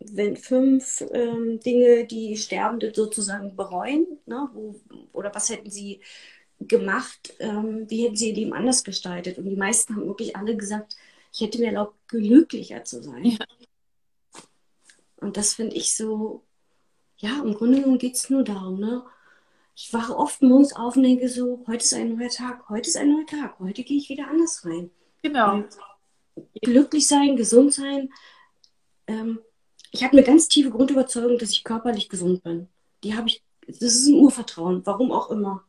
wenn fünf ähm, Dinge, die Sterbende sozusagen bereuen, ne? Wo, oder was hätten sie gemacht, ähm, wie hätten sie ihr Leben anders gestaltet? Und die meisten haben wirklich alle gesagt, ich hätte mir erlaubt, glücklicher zu sein. Ja. Und das finde ich so, ja, im Grunde genommen geht es nur darum, ne? Ich wache oft morgens auf und denke so, heute ist ein neuer Tag, heute ist ein neuer Tag, heute gehe ich wieder anders rein.
Genau. Und
glücklich sein, gesund sein. Ähm, ich habe eine ganz tiefe Grundüberzeugung, dass ich körperlich gesund bin. Die habe ich, das ist ein Urvertrauen, warum auch immer.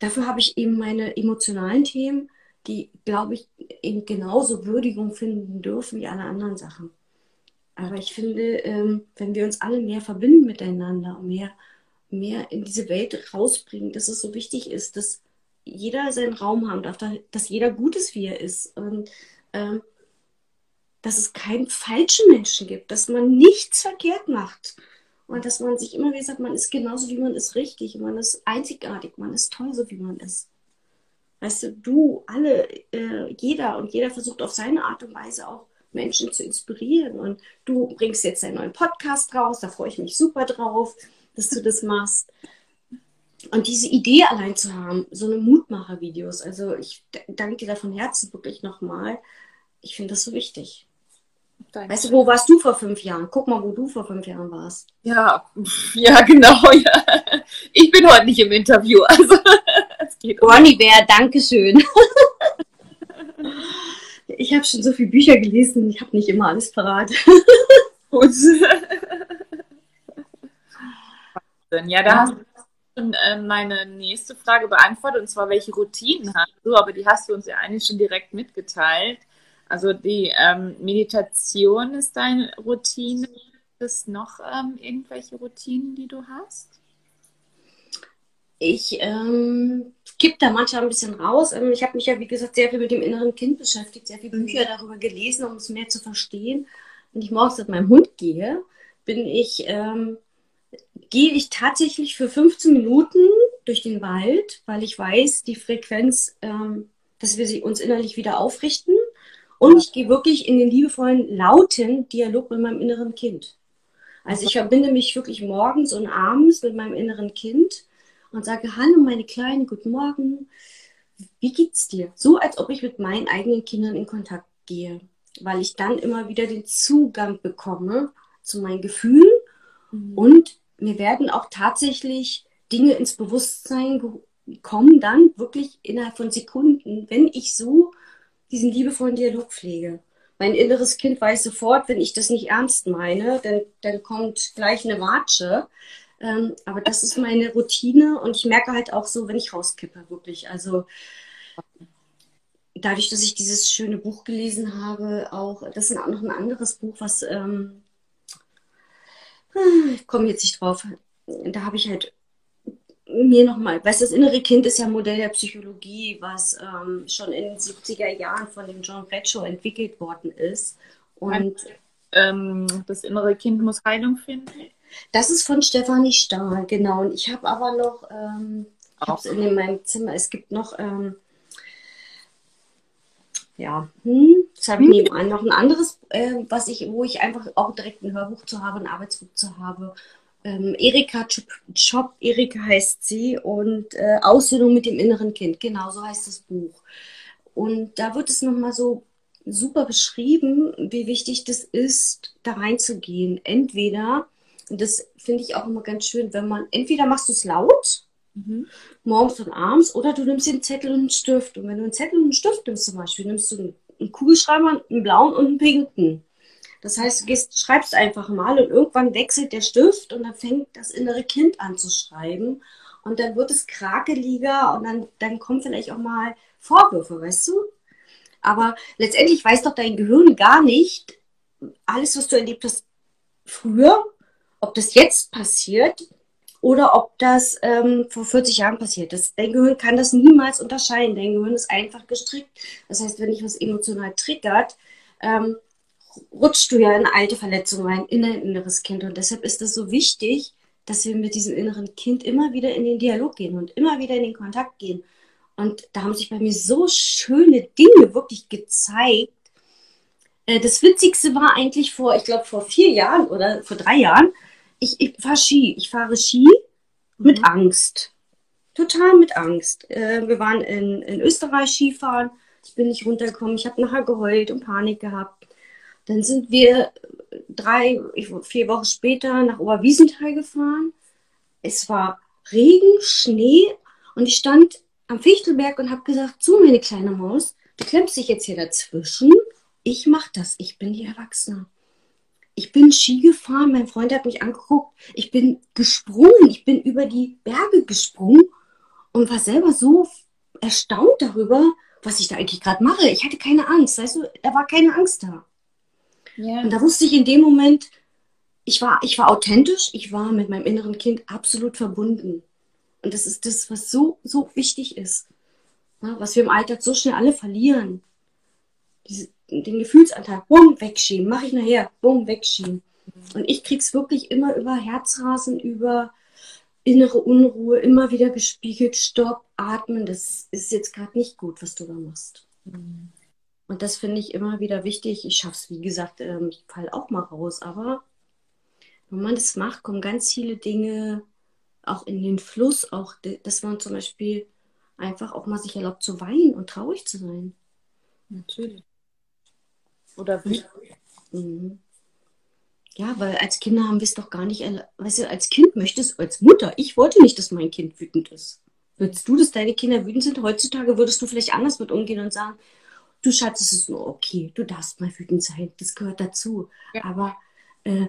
Dafür habe ich eben meine emotionalen Themen, die, glaube ich, eben genauso Würdigung finden dürfen wie alle anderen Sachen. Aber ich finde, ähm, wenn wir uns alle mehr verbinden miteinander und mehr mehr in diese Welt rausbringen, dass es so wichtig ist, dass jeder seinen Raum haben darf, dass jeder gut ist, wie er ist. Und ähm, dass es keinen falschen Menschen gibt, dass man nichts verkehrt macht. Und dass man sich immer wieder sagt, man ist genauso, wie man ist, richtig. Man ist einzigartig, man ist toll, so wie man ist. Weißt du, du, alle, äh, jeder und jeder versucht auf seine Art und Weise auch Menschen zu inspirieren. Und du bringst jetzt einen neuen Podcast raus, da freue ich mich super drauf dass du das machst. Und diese Idee allein zu haben, so eine Mutmacher-Videos, also ich danke dir da von Herzen wirklich nochmal. Ich finde das so wichtig. Danke. Weißt du, wo warst du vor fünf Jahren? Guck mal, wo du vor fünf Jahren warst.
Ja, ja, genau. Ja. Ich bin heute nicht im Interview. Also,
es geht um. Ronny Bär, Dankeschön. ich habe schon so viele Bücher gelesen, ich habe nicht immer alles parat. Gut.
Ja, da hast du schon äh, meine nächste Frage beantwortet, und zwar, welche Routinen hast du? Aber die hast du uns ja eigentlich schon direkt mitgeteilt. Also die ähm, Meditation ist deine Routine. Gibt es noch ähm, irgendwelche Routinen, die du hast?
Ich ähm, kipp da manchmal ein bisschen raus. Ähm, ich habe mich ja, wie gesagt, sehr viel mit dem inneren Kind beschäftigt, sehr viele Bücher darüber gelesen, um es mehr zu verstehen. Wenn ich morgens mit meinem Hund gehe, bin ich ähm, gehe ich tatsächlich für 15 Minuten durch den Wald, weil ich weiß, die Frequenz, ähm, dass wir sie uns innerlich wieder aufrichten. Und ich gehe wirklich in den liebevollen, lauten Dialog mit meinem inneren Kind. Also ich verbinde mich wirklich morgens und abends mit meinem inneren Kind und sage, hallo meine Kleine, guten Morgen, wie geht's dir? So als ob ich mit meinen eigenen Kindern in Kontakt gehe, weil ich dann immer wieder den Zugang bekomme zu meinen Gefühlen mhm. und mir werden auch tatsächlich Dinge ins Bewusstsein kommen dann wirklich innerhalb von Sekunden, wenn ich so diesen liebevollen Dialog pflege. Mein inneres Kind weiß sofort, wenn ich das nicht ernst meine, dann, dann kommt gleich eine Watsche. Ähm, aber das ist meine Routine und ich merke halt auch so, wenn ich rauskippe, wirklich. Also dadurch, dass ich dieses schöne Buch gelesen habe, auch, das ist noch ein anderes Buch, was, ähm, ich komme jetzt nicht drauf, da habe ich halt mir nochmal, weißt du, das innere Kind ist ja ein Modell der Psychologie, was ähm, schon in den 70er Jahren von dem John Bradshaw entwickelt worden ist. Und
ähm, das innere Kind muss Heilung finden.
Das ist von Stefanie Stahl, genau. Und ich habe aber noch, ähm, ich habe es in meinem Zimmer, es gibt noch, ähm, ja, hm, das habe ich hm. nebenan noch ein anderes, äh, was ich, wo ich einfach auch direkt ein Hörbuch zu habe, ein Arbeitsbuch zu habe ähm, Erika Chop, Erika heißt sie, und äh, Aussöhnung mit dem inneren Kind. Genau so heißt das Buch. Und da wird es nochmal so super beschrieben, wie wichtig das ist, da reinzugehen. Entweder, und das finde ich auch immer ganz schön, wenn man, entweder machst du es laut, mhm. morgens und abends, oder du nimmst den Zettel und einen Stift. Und wenn du einen Zettel und einen Stift nimmst zum Beispiel, nimmst du einen Kugelschreiber, einen blauen und einen pinken. Das heißt, du gehst, schreibst einfach mal und irgendwann wechselt der Stift und dann fängt das innere Kind an zu schreiben. Und dann wird es krakeliger und dann, dann kommen vielleicht auch mal Vorwürfe, weißt du? Aber letztendlich weiß doch dein Gehirn gar nicht, alles, was du erlebt hast früher, ob das jetzt passiert oder ob das ähm, vor 40 Jahren passiert ist. Dein Gehirn kann das niemals unterscheiden. Dein Gehirn ist einfach gestrickt. Das heißt, wenn dich was emotional triggert, ähm, rutschst du ja in alte Verletzungen rein, in dein inneres Kind. Und deshalb ist es so wichtig, dass wir mit diesem inneren Kind immer wieder in den Dialog gehen und immer wieder in den Kontakt gehen. Und da haben sich bei mir so schöne Dinge wirklich gezeigt. Äh, das Witzigste war eigentlich vor, ich glaube, vor vier Jahren oder vor drei Jahren. Ich, ich fahre Ski. Ich fahre Ski mit mhm. Angst. Total mit Angst. Äh, wir waren in, in Österreich Skifahren. Ich bin nicht runtergekommen. Ich habe nachher geheult und Panik gehabt. Dann sind wir drei, vier Wochen später nach Oberwiesenthal gefahren. Es war Regen, Schnee und ich stand am Fichtelberg und habe gesagt, so meine kleine Maus, du klemmst dich jetzt hier dazwischen. Ich mach das, ich bin die Erwachsene. Ich bin Ski gefahren, mein Freund hat mich angeguckt, ich bin gesprungen, ich bin über die Berge gesprungen und war selber so erstaunt darüber, was ich da eigentlich gerade mache. Ich hatte keine Angst, weißt du, da war keine Angst da. Ja. Und da wusste ich in dem Moment, ich war, ich war authentisch, ich war mit meinem inneren Kind absolut verbunden. Und das ist das, was so, so wichtig ist. Ja, was wir im Alltag so schnell alle verlieren. Diese, den Gefühlsanteil, bumm, wegschieben, mache ich nachher, bumm, wegschieben. Und ich krieg's wirklich immer über Herzrasen, über innere Unruhe, immer wieder gespiegelt, stopp, atmen, das ist jetzt gerade nicht gut, was du da machst. Mhm. Und das finde ich immer wieder wichtig. Ich schaffe es, wie gesagt, ähm, ich falle auch mal raus. Aber wenn man das macht, kommen ganz viele Dinge auch in den Fluss, auch dass man zum Beispiel einfach auch mal sich erlaubt zu weinen und traurig zu sein.
Natürlich. Oder wie?
Mhm. Ja, weil als Kinder haben wir es doch gar nicht, weißt du, als Kind möchtest, als Mutter, ich wollte nicht, dass mein Kind wütend ist. Würdest du, dass deine Kinder wütend sind? Heutzutage würdest du vielleicht anders mit umgehen und sagen, du Schatz, es ist nur okay, du darfst mal wütend sein, das gehört dazu. Ja. Aber äh,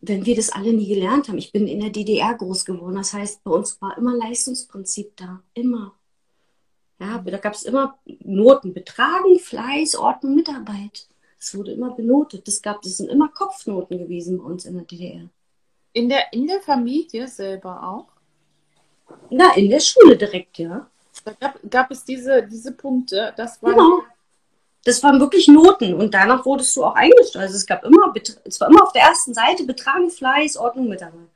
wenn wir das alle nie gelernt haben, ich bin in der DDR groß geworden, das heißt, bei uns war immer Leistungsprinzip da, immer. Ja, da gab es immer Noten, Betragen, Fleiß, Ordnung, Mitarbeit. Es wurde immer benotet. Das gab, das sind immer Kopfnoten gewesen bei uns in der DDR.
In der, in der Familie selber auch?
Na, in der Schule direkt, ja.
Da gab, gab es diese, diese Punkte. Das war
genau. Das waren wirklich Noten und danach wurdest du auch eingestellt. Also es gab immer, es war immer auf der ersten Seite Betragen, Fleiß, Ordnung, Mitarbeit.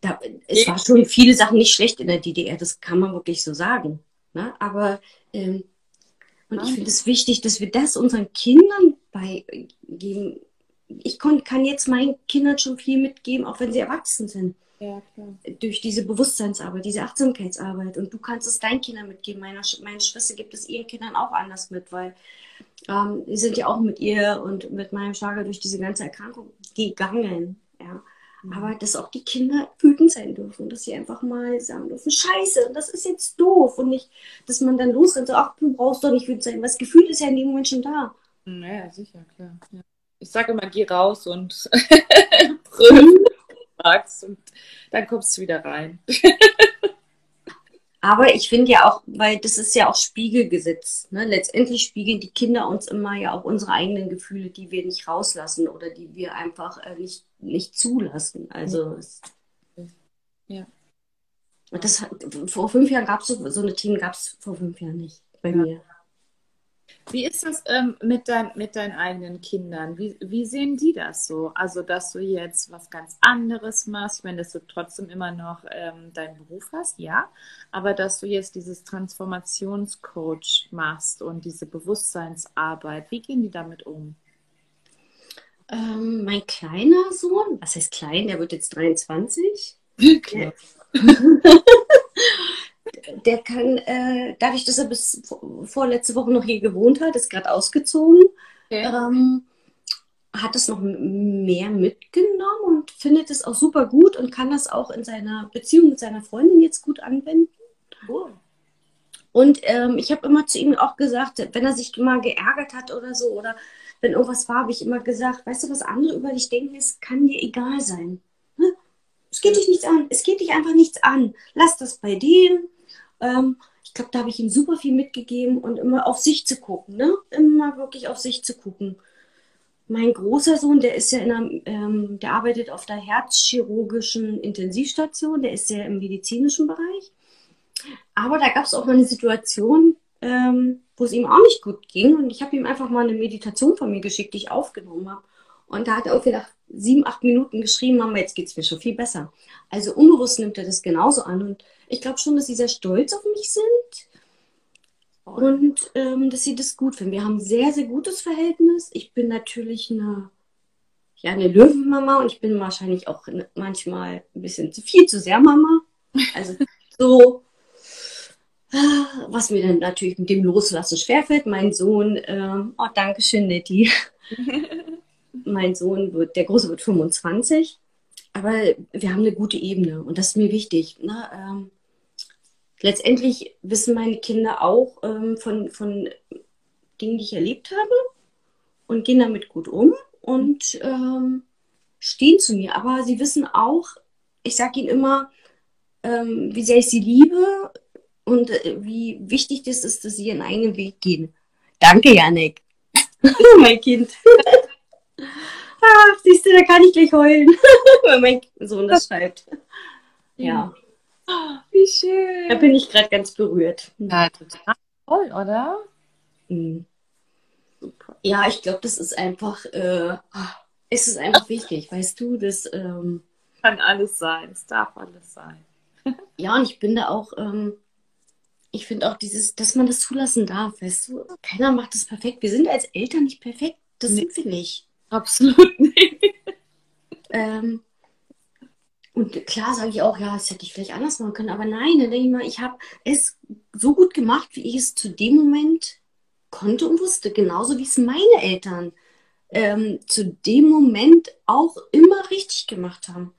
Da, es war schon viele Sachen nicht schlecht in der DDR, das kann man wirklich so sagen. Ne? Aber ähm, und ich finde es wichtig, dass wir das unseren Kindern beigeben. Ich kann jetzt meinen Kindern schon viel mitgeben, auch wenn sie erwachsen sind. Ja, Durch diese Bewusstseinsarbeit, diese Achtsamkeitsarbeit. Und du kannst es deinen Kindern mitgeben. Meine, meine Schwester gibt es ihren Kindern auch anders mit, weil ähm, die sind ja auch mit ihr und mit meinem Schwager durch diese ganze Erkrankung gegangen. Ja. Mhm. Aber dass auch die Kinder wütend sein dürfen, dass sie einfach mal sagen dürfen, scheiße, das ist jetzt doof. Und nicht, dass man dann losrennt sagt, ach, du brauchst doch nicht wütend sein. Das Gefühl ist ja in dem Moment schon da.
Naja, sicher, klar. Ja. Ich sage immer, geh raus und brüll und dann kommst du wieder rein.
Aber ich finde ja auch, weil das ist ja auch Spiegelgesetz. Ne? Letztendlich spiegeln die Kinder uns immer ja auch unsere eigenen Gefühle, die wir nicht rauslassen oder die wir einfach äh, nicht, nicht zulassen. Also ja. Das vor fünf Jahren gab es so, so eine Team gab es vor fünf Jahren nicht bei ja. mir.
Wie ist das ähm, mit, dein, mit deinen eigenen Kindern? Wie, wie sehen die das so? Also, dass du jetzt was ganz anderes machst, dass du trotzdem immer noch ähm, deinen Beruf hast, ja, aber dass du jetzt dieses Transformationscoach machst und diese Bewusstseinsarbeit, wie gehen die damit um?
Ähm, mein kleiner Sohn, was heißt klein, der wird jetzt 23.
Wirklich?
der kann, äh, dadurch, dass er bis vorletzte Woche noch hier gewohnt hat, ist gerade ausgezogen, okay. ähm, hat es noch mehr mitgenommen und findet es auch super gut und kann das auch in seiner Beziehung mit seiner Freundin jetzt gut anwenden. Cool. Und ähm, ich habe immer zu ihm auch gesagt, wenn er sich mal geärgert hat oder so, oder wenn irgendwas war, habe ich immer gesagt, weißt du, was andere über dich denken, es kann dir egal sein. Ne? Es geht dich nichts an. Es geht dich einfach nichts an. Lass das bei denen. Ähm, ich glaube, da habe ich ihm super viel mitgegeben und immer auf sich zu gucken, ne? Immer wirklich auf sich zu gucken. Mein großer Sohn, der ist ja in einer, ähm, der arbeitet auf der herzchirurgischen Intensivstation, der ist ja im medizinischen Bereich. Aber da gab es auch mal eine Situation, ähm, wo es ihm auch nicht gut ging. Und ich habe ihm einfach mal eine Meditation von mir geschickt, die ich aufgenommen habe. Und da hat er irgendwie nach sieben, acht Minuten geschrieben, Mama, jetzt geht es mir schon viel besser. Also unbewusst nimmt er das genauso an. Und ich glaube schon, dass sie sehr stolz auf mich sind und ähm, dass sie das gut finden. Wir haben ein sehr, sehr gutes Verhältnis. Ich bin natürlich eine, ja, eine Löwenmama und ich bin wahrscheinlich auch manchmal ein bisschen zu viel, zu sehr Mama. Also so, was mir dann natürlich mit dem Loslassen schwerfällt. Mein Sohn, ähm, oh, danke schön, Nettie. mein Sohn wird, der Große wird 25. Aber wir haben eine gute Ebene und das ist mir wichtig. Ne? Ähm, letztendlich wissen meine Kinder auch ähm, von, von Dingen, die ich erlebt habe und gehen damit gut um und ähm, stehen zu mir. Aber sie wissen auch, ich sage ihnen immer, ähm, wie sehr ich sie liebe und äh, wie wichtig das ist, dass sie ihren eigenen Weg gehen. Danke, Janik. mein Kind. Ach, siehst du, da kann ich gleich heulen, wenn mein Sohn das schreibt. Ja.
Wie schön.
Da bin ich gerade ganz berührt.
Ja, total toll, oder?
Mhm. Ja, ich glaube, das ist einfach, äh, es ist einfach wichtig, weißt du, das ähm,
kann alles sein, es darf alles sein.
ja, und ich bin da auch, ähm, ich finde auch dieses, dass man das zulassen darf, weißt du, keiner macht das perfekt. Wir sind als Eltern nicht perfekt, das nee. sind wir nicht.
Absolut nicht.
Ähm, und klar sage ich auch, ja, das hätte ich vielleicht anders machen können. Aber nein, dann denke ich mal, ich habe es so gut gemacht, wie ich es zu dem Moment konnte und wusste. Genauso wie es meine Eltern ähm, zu dem Moment auch immer richtig gemacht haben.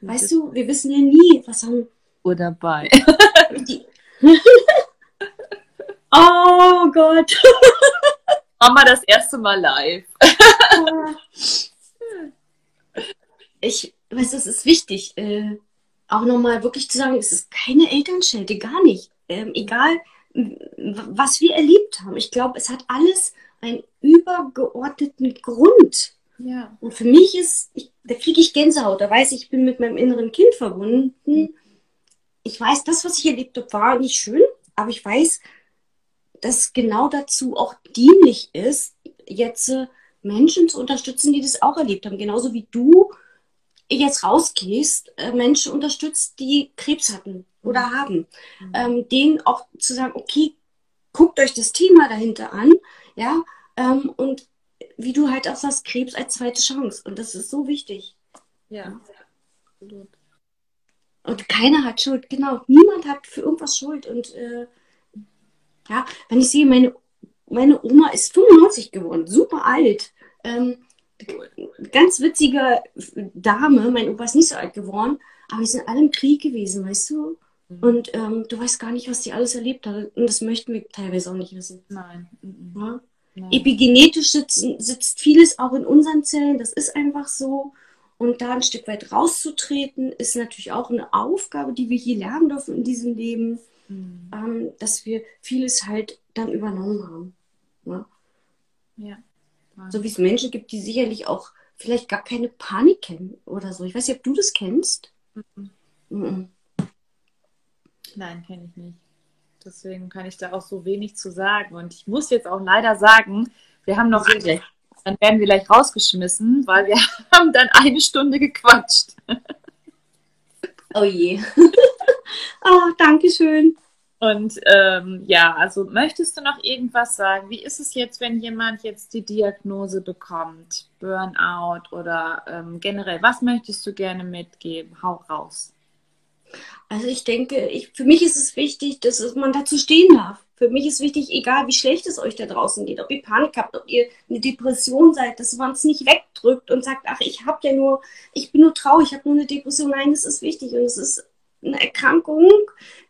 Weißt du, wir wissen ja nie, was haben.
Uhr dabei.
oh Gott.
Mama das erste Mal live.
ich, weiß, es ist wichtig, äh, auch nochmal wirklich zu sagen, es ist keine Elternschelte, gar nicht. Ähm, egal, was wir erlebt haben. Ich glaube, es hat alles einen übergeordneten Grund.
Ja.
Und für mich ist, ich, da kriege ich Gänsehaut, da weiß ich, ich bin mit meinem inneren Kind verbunden. Ich weiß, das, was ich erlebt habe, war nicht schön, aber ich weiß, dass genau dazu auch dienlich ist, jetzt äh, Menschen zu unterstützen, die das auch erlebt haben. Genauso wie du jetzt rausgehst, äh, Menschen unterstützt, die Krebs hatten oder mhm. haben. Mhm. Ähm, denen auch zu sagen, okay, guckt euch das Thema dahinter an, ja, ähm, und wie du halt auch sagst, Krebs als zweite Chance. Und das ist so wichtig.
Ja, absolut.
Und keiner hat Schuld, genau. Niemand hat für irgendwas Schuld. Und äh, ja, wenn ich sehe, meine, meine Oma ist 95 geworden, super alt. Ähm, ganz witzige Dame, mein Opa ist nicht so alt geworden, aber die sind alle im Krieg gewesen, weißt du? Mhm. Und ähm, du weißt gar nicht, was die alles erlebt hat. Und das möchten wir teilweise auch nicht wissen.
Nein.
Ja? Nein. Epigenetisch sitzt, sitzt vieles auch in unseren Zellen, das ist einfach so. Und da ein Stück weit rauszutreten, ist natürlich auch eine Aufgabe, die wir hier lernen dürfen in diesem Leben, mhm. ähm, dass wir vieles halt dann übernommen haben.
Ja. ja.
So wie es Menschen gibt, die sicherlich auch vielleicht gar keine Panik kennen oder so. Ich weiß nicht, ob du das kennst. Mhm.
Mhm. Nein, kenne ich nicht. Deswegen kann ich da auch so wenig zu sagen. Und ich muss jetzt auch leider sagen, wir haben noch eine, dann werden wir gleich rausgeschmissen, weil wir haben dann eine Stunde gequatscht.
Oh je. oh, danke schön.
Und ähm, ja, also möchtest du noch irgendwas sagen? Wie ist es jetzt, wenn jemand jetzt die Diagnose bekommt, Burnout oder ähm, generell, was möchtest du gerne mitgeben? Hau raus.
Also ich denke, ich, für mich ist es wichtig, dass man dazu stehen darf. Für mich ist wichtig, egal wie schlecht es euch da draußen geht, ob ihr Panik habt, ob ihr eine Depression seid, dass man es nicht wegdrückt und sagt, ach, ich habe ja nur, ich bin nur traurig, ich habe nur eine Depression. Nein, das ist wichtig und es ist eine Erkrankung,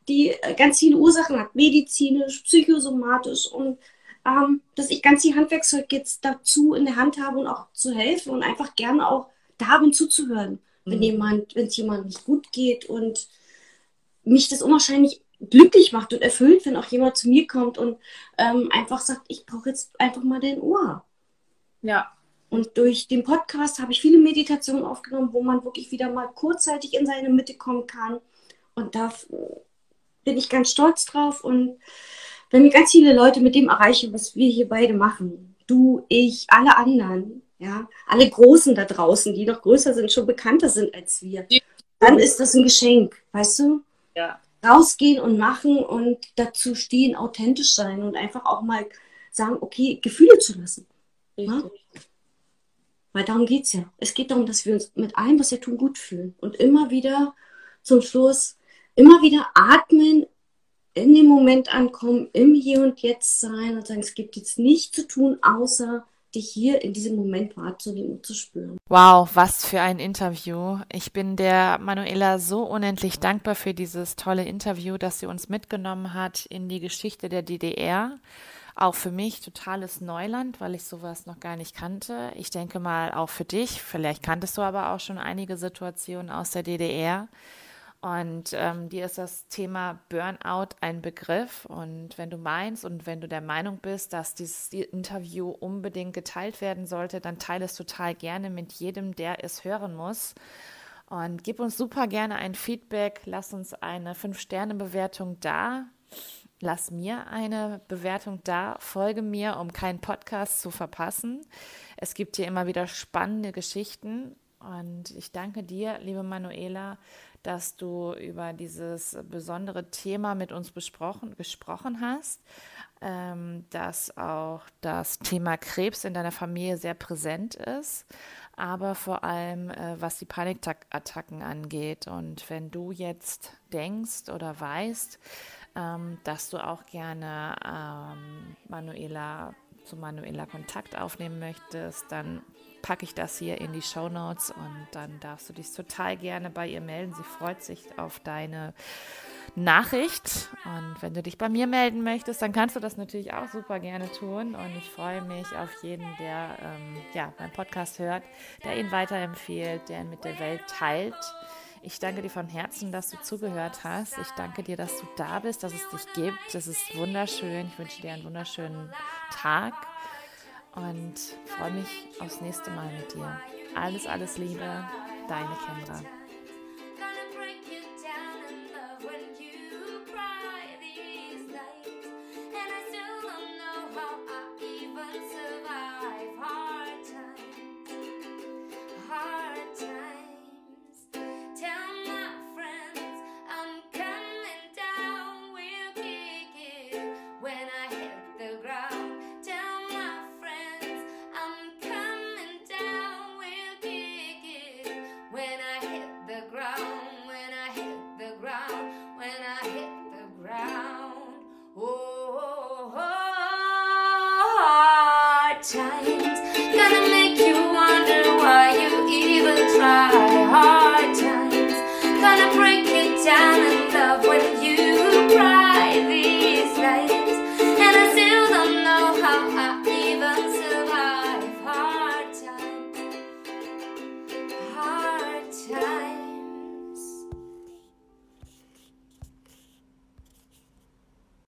die ganz viele Ursachen hat, medizinisch, psychosomatisch und ähm, dass ich ganz die Handwerkszeug jetzt dazu in der Hand habe und auch zu helfen und einfach gerne auch da bin zuzuhören, mhm. wenn jemand, wenn es jemandem nicht gut geht und mich das unwahrscheinlich glücklich macht und erfüllt, wenn auch jemand zu mir kommt und ähm, einfach sagt, ich brauche jetzt einfach mal dein Ohr.
Ja.
Und durch den Podcast habe ich viele Meditationen aufgenommen, wo man wirklich wieder mal kurzzeitig in seine Mitte kommen kann. Und da bin ich ganz stolz drauf. Und wenn mir ganz viele Leute mit dem erreichen, was wir hier beide machen, du, ich, alle anderen, ja, alle Großen da draußen, die noch größer sind, schon bekannter sind als wir, dann ist das ein Geschenk, weißt du?
Ja.
Rausgehen und machen und dazu stehen, authentisch sein und einfach auch mal sagen, okay, Gefühle zu lassen. Ja? Weil darum geht es ja. Es geht darum, dass wir uns mit allem, was wir tun, gut fühlen. Und immer wieder zum Schluss immer wieder atmen, in dem Moment ankommen, im Hier und Jetzt sein und sagen, es gibt jetzt nichts zu tun, außer dich hier in diesem Moment wahrzunehmen und zu spüren.
Wow, was für ein Interview. Ich bin der Manuela so unendlich dankbar für dieses tolle Interview, das sie uns mitgenommen hat in die Geschichte der DDR. Auch für mich totales Neuland, weil ich sowas noch gar nicht kannte. Ich denke mal auch für dich, vielleicht kanntest du aber auch schon einige Situationen aus der DDR. Und ähm, dir ist das Thema Burnout ein Begriff. Und wenn du meinst und wenn du der Meinung bist, dass dieses Interview unbedingt geteilt werden sollte, dann teile es total gerne mit jedem, der es hören muss. Und gib uns super gerne ein Feedback. Lass uns eine 5-Sterne-Bewertung da. Lass mir eine Bewertung da. Folge mir, um keinen Podcast zu verpassen. Es gibt hier immer wieder spannende Geschichten. Und ich danke dir, liebe Manuela, dass du über dieses besondere Thema mit uns besprochen, gesprochen hast, ähm, dass auch das Thema Krebs in deiner Familie sehr präsent ist, aber vor allem äh, was die Panikattacken angeht. Und wenn du jetzt denkst oder weißt, ähm, dass du auch gerne ähm, Manuela zu Manuela Kontakt aufnehmen möchtest, dann packe ich das hier in die Show Notes und dann darfst du dich total gerne bei ihr melden. Sie freut sich auf deine Nachricht. Und wenn du dich bei mir melden möchtest, dann kannst du das natürlich auch super gerne tun. Und ich freue mich auf jeden, der ähm, ja, meinen Podcast hört, der ihn weiterempfiehlt, der ihn mit der Welt teilt. Ich danke dir von Herzen, dass du zugehört hast. Ich danke dir, dass du da bist, dass es dich gibt. Das ist wunderschön. Ich wünsche dir einen wunderschönen Tag und freue mich aufs nächste Mal mit dir. Alles, alles Liebe, deine Kendra.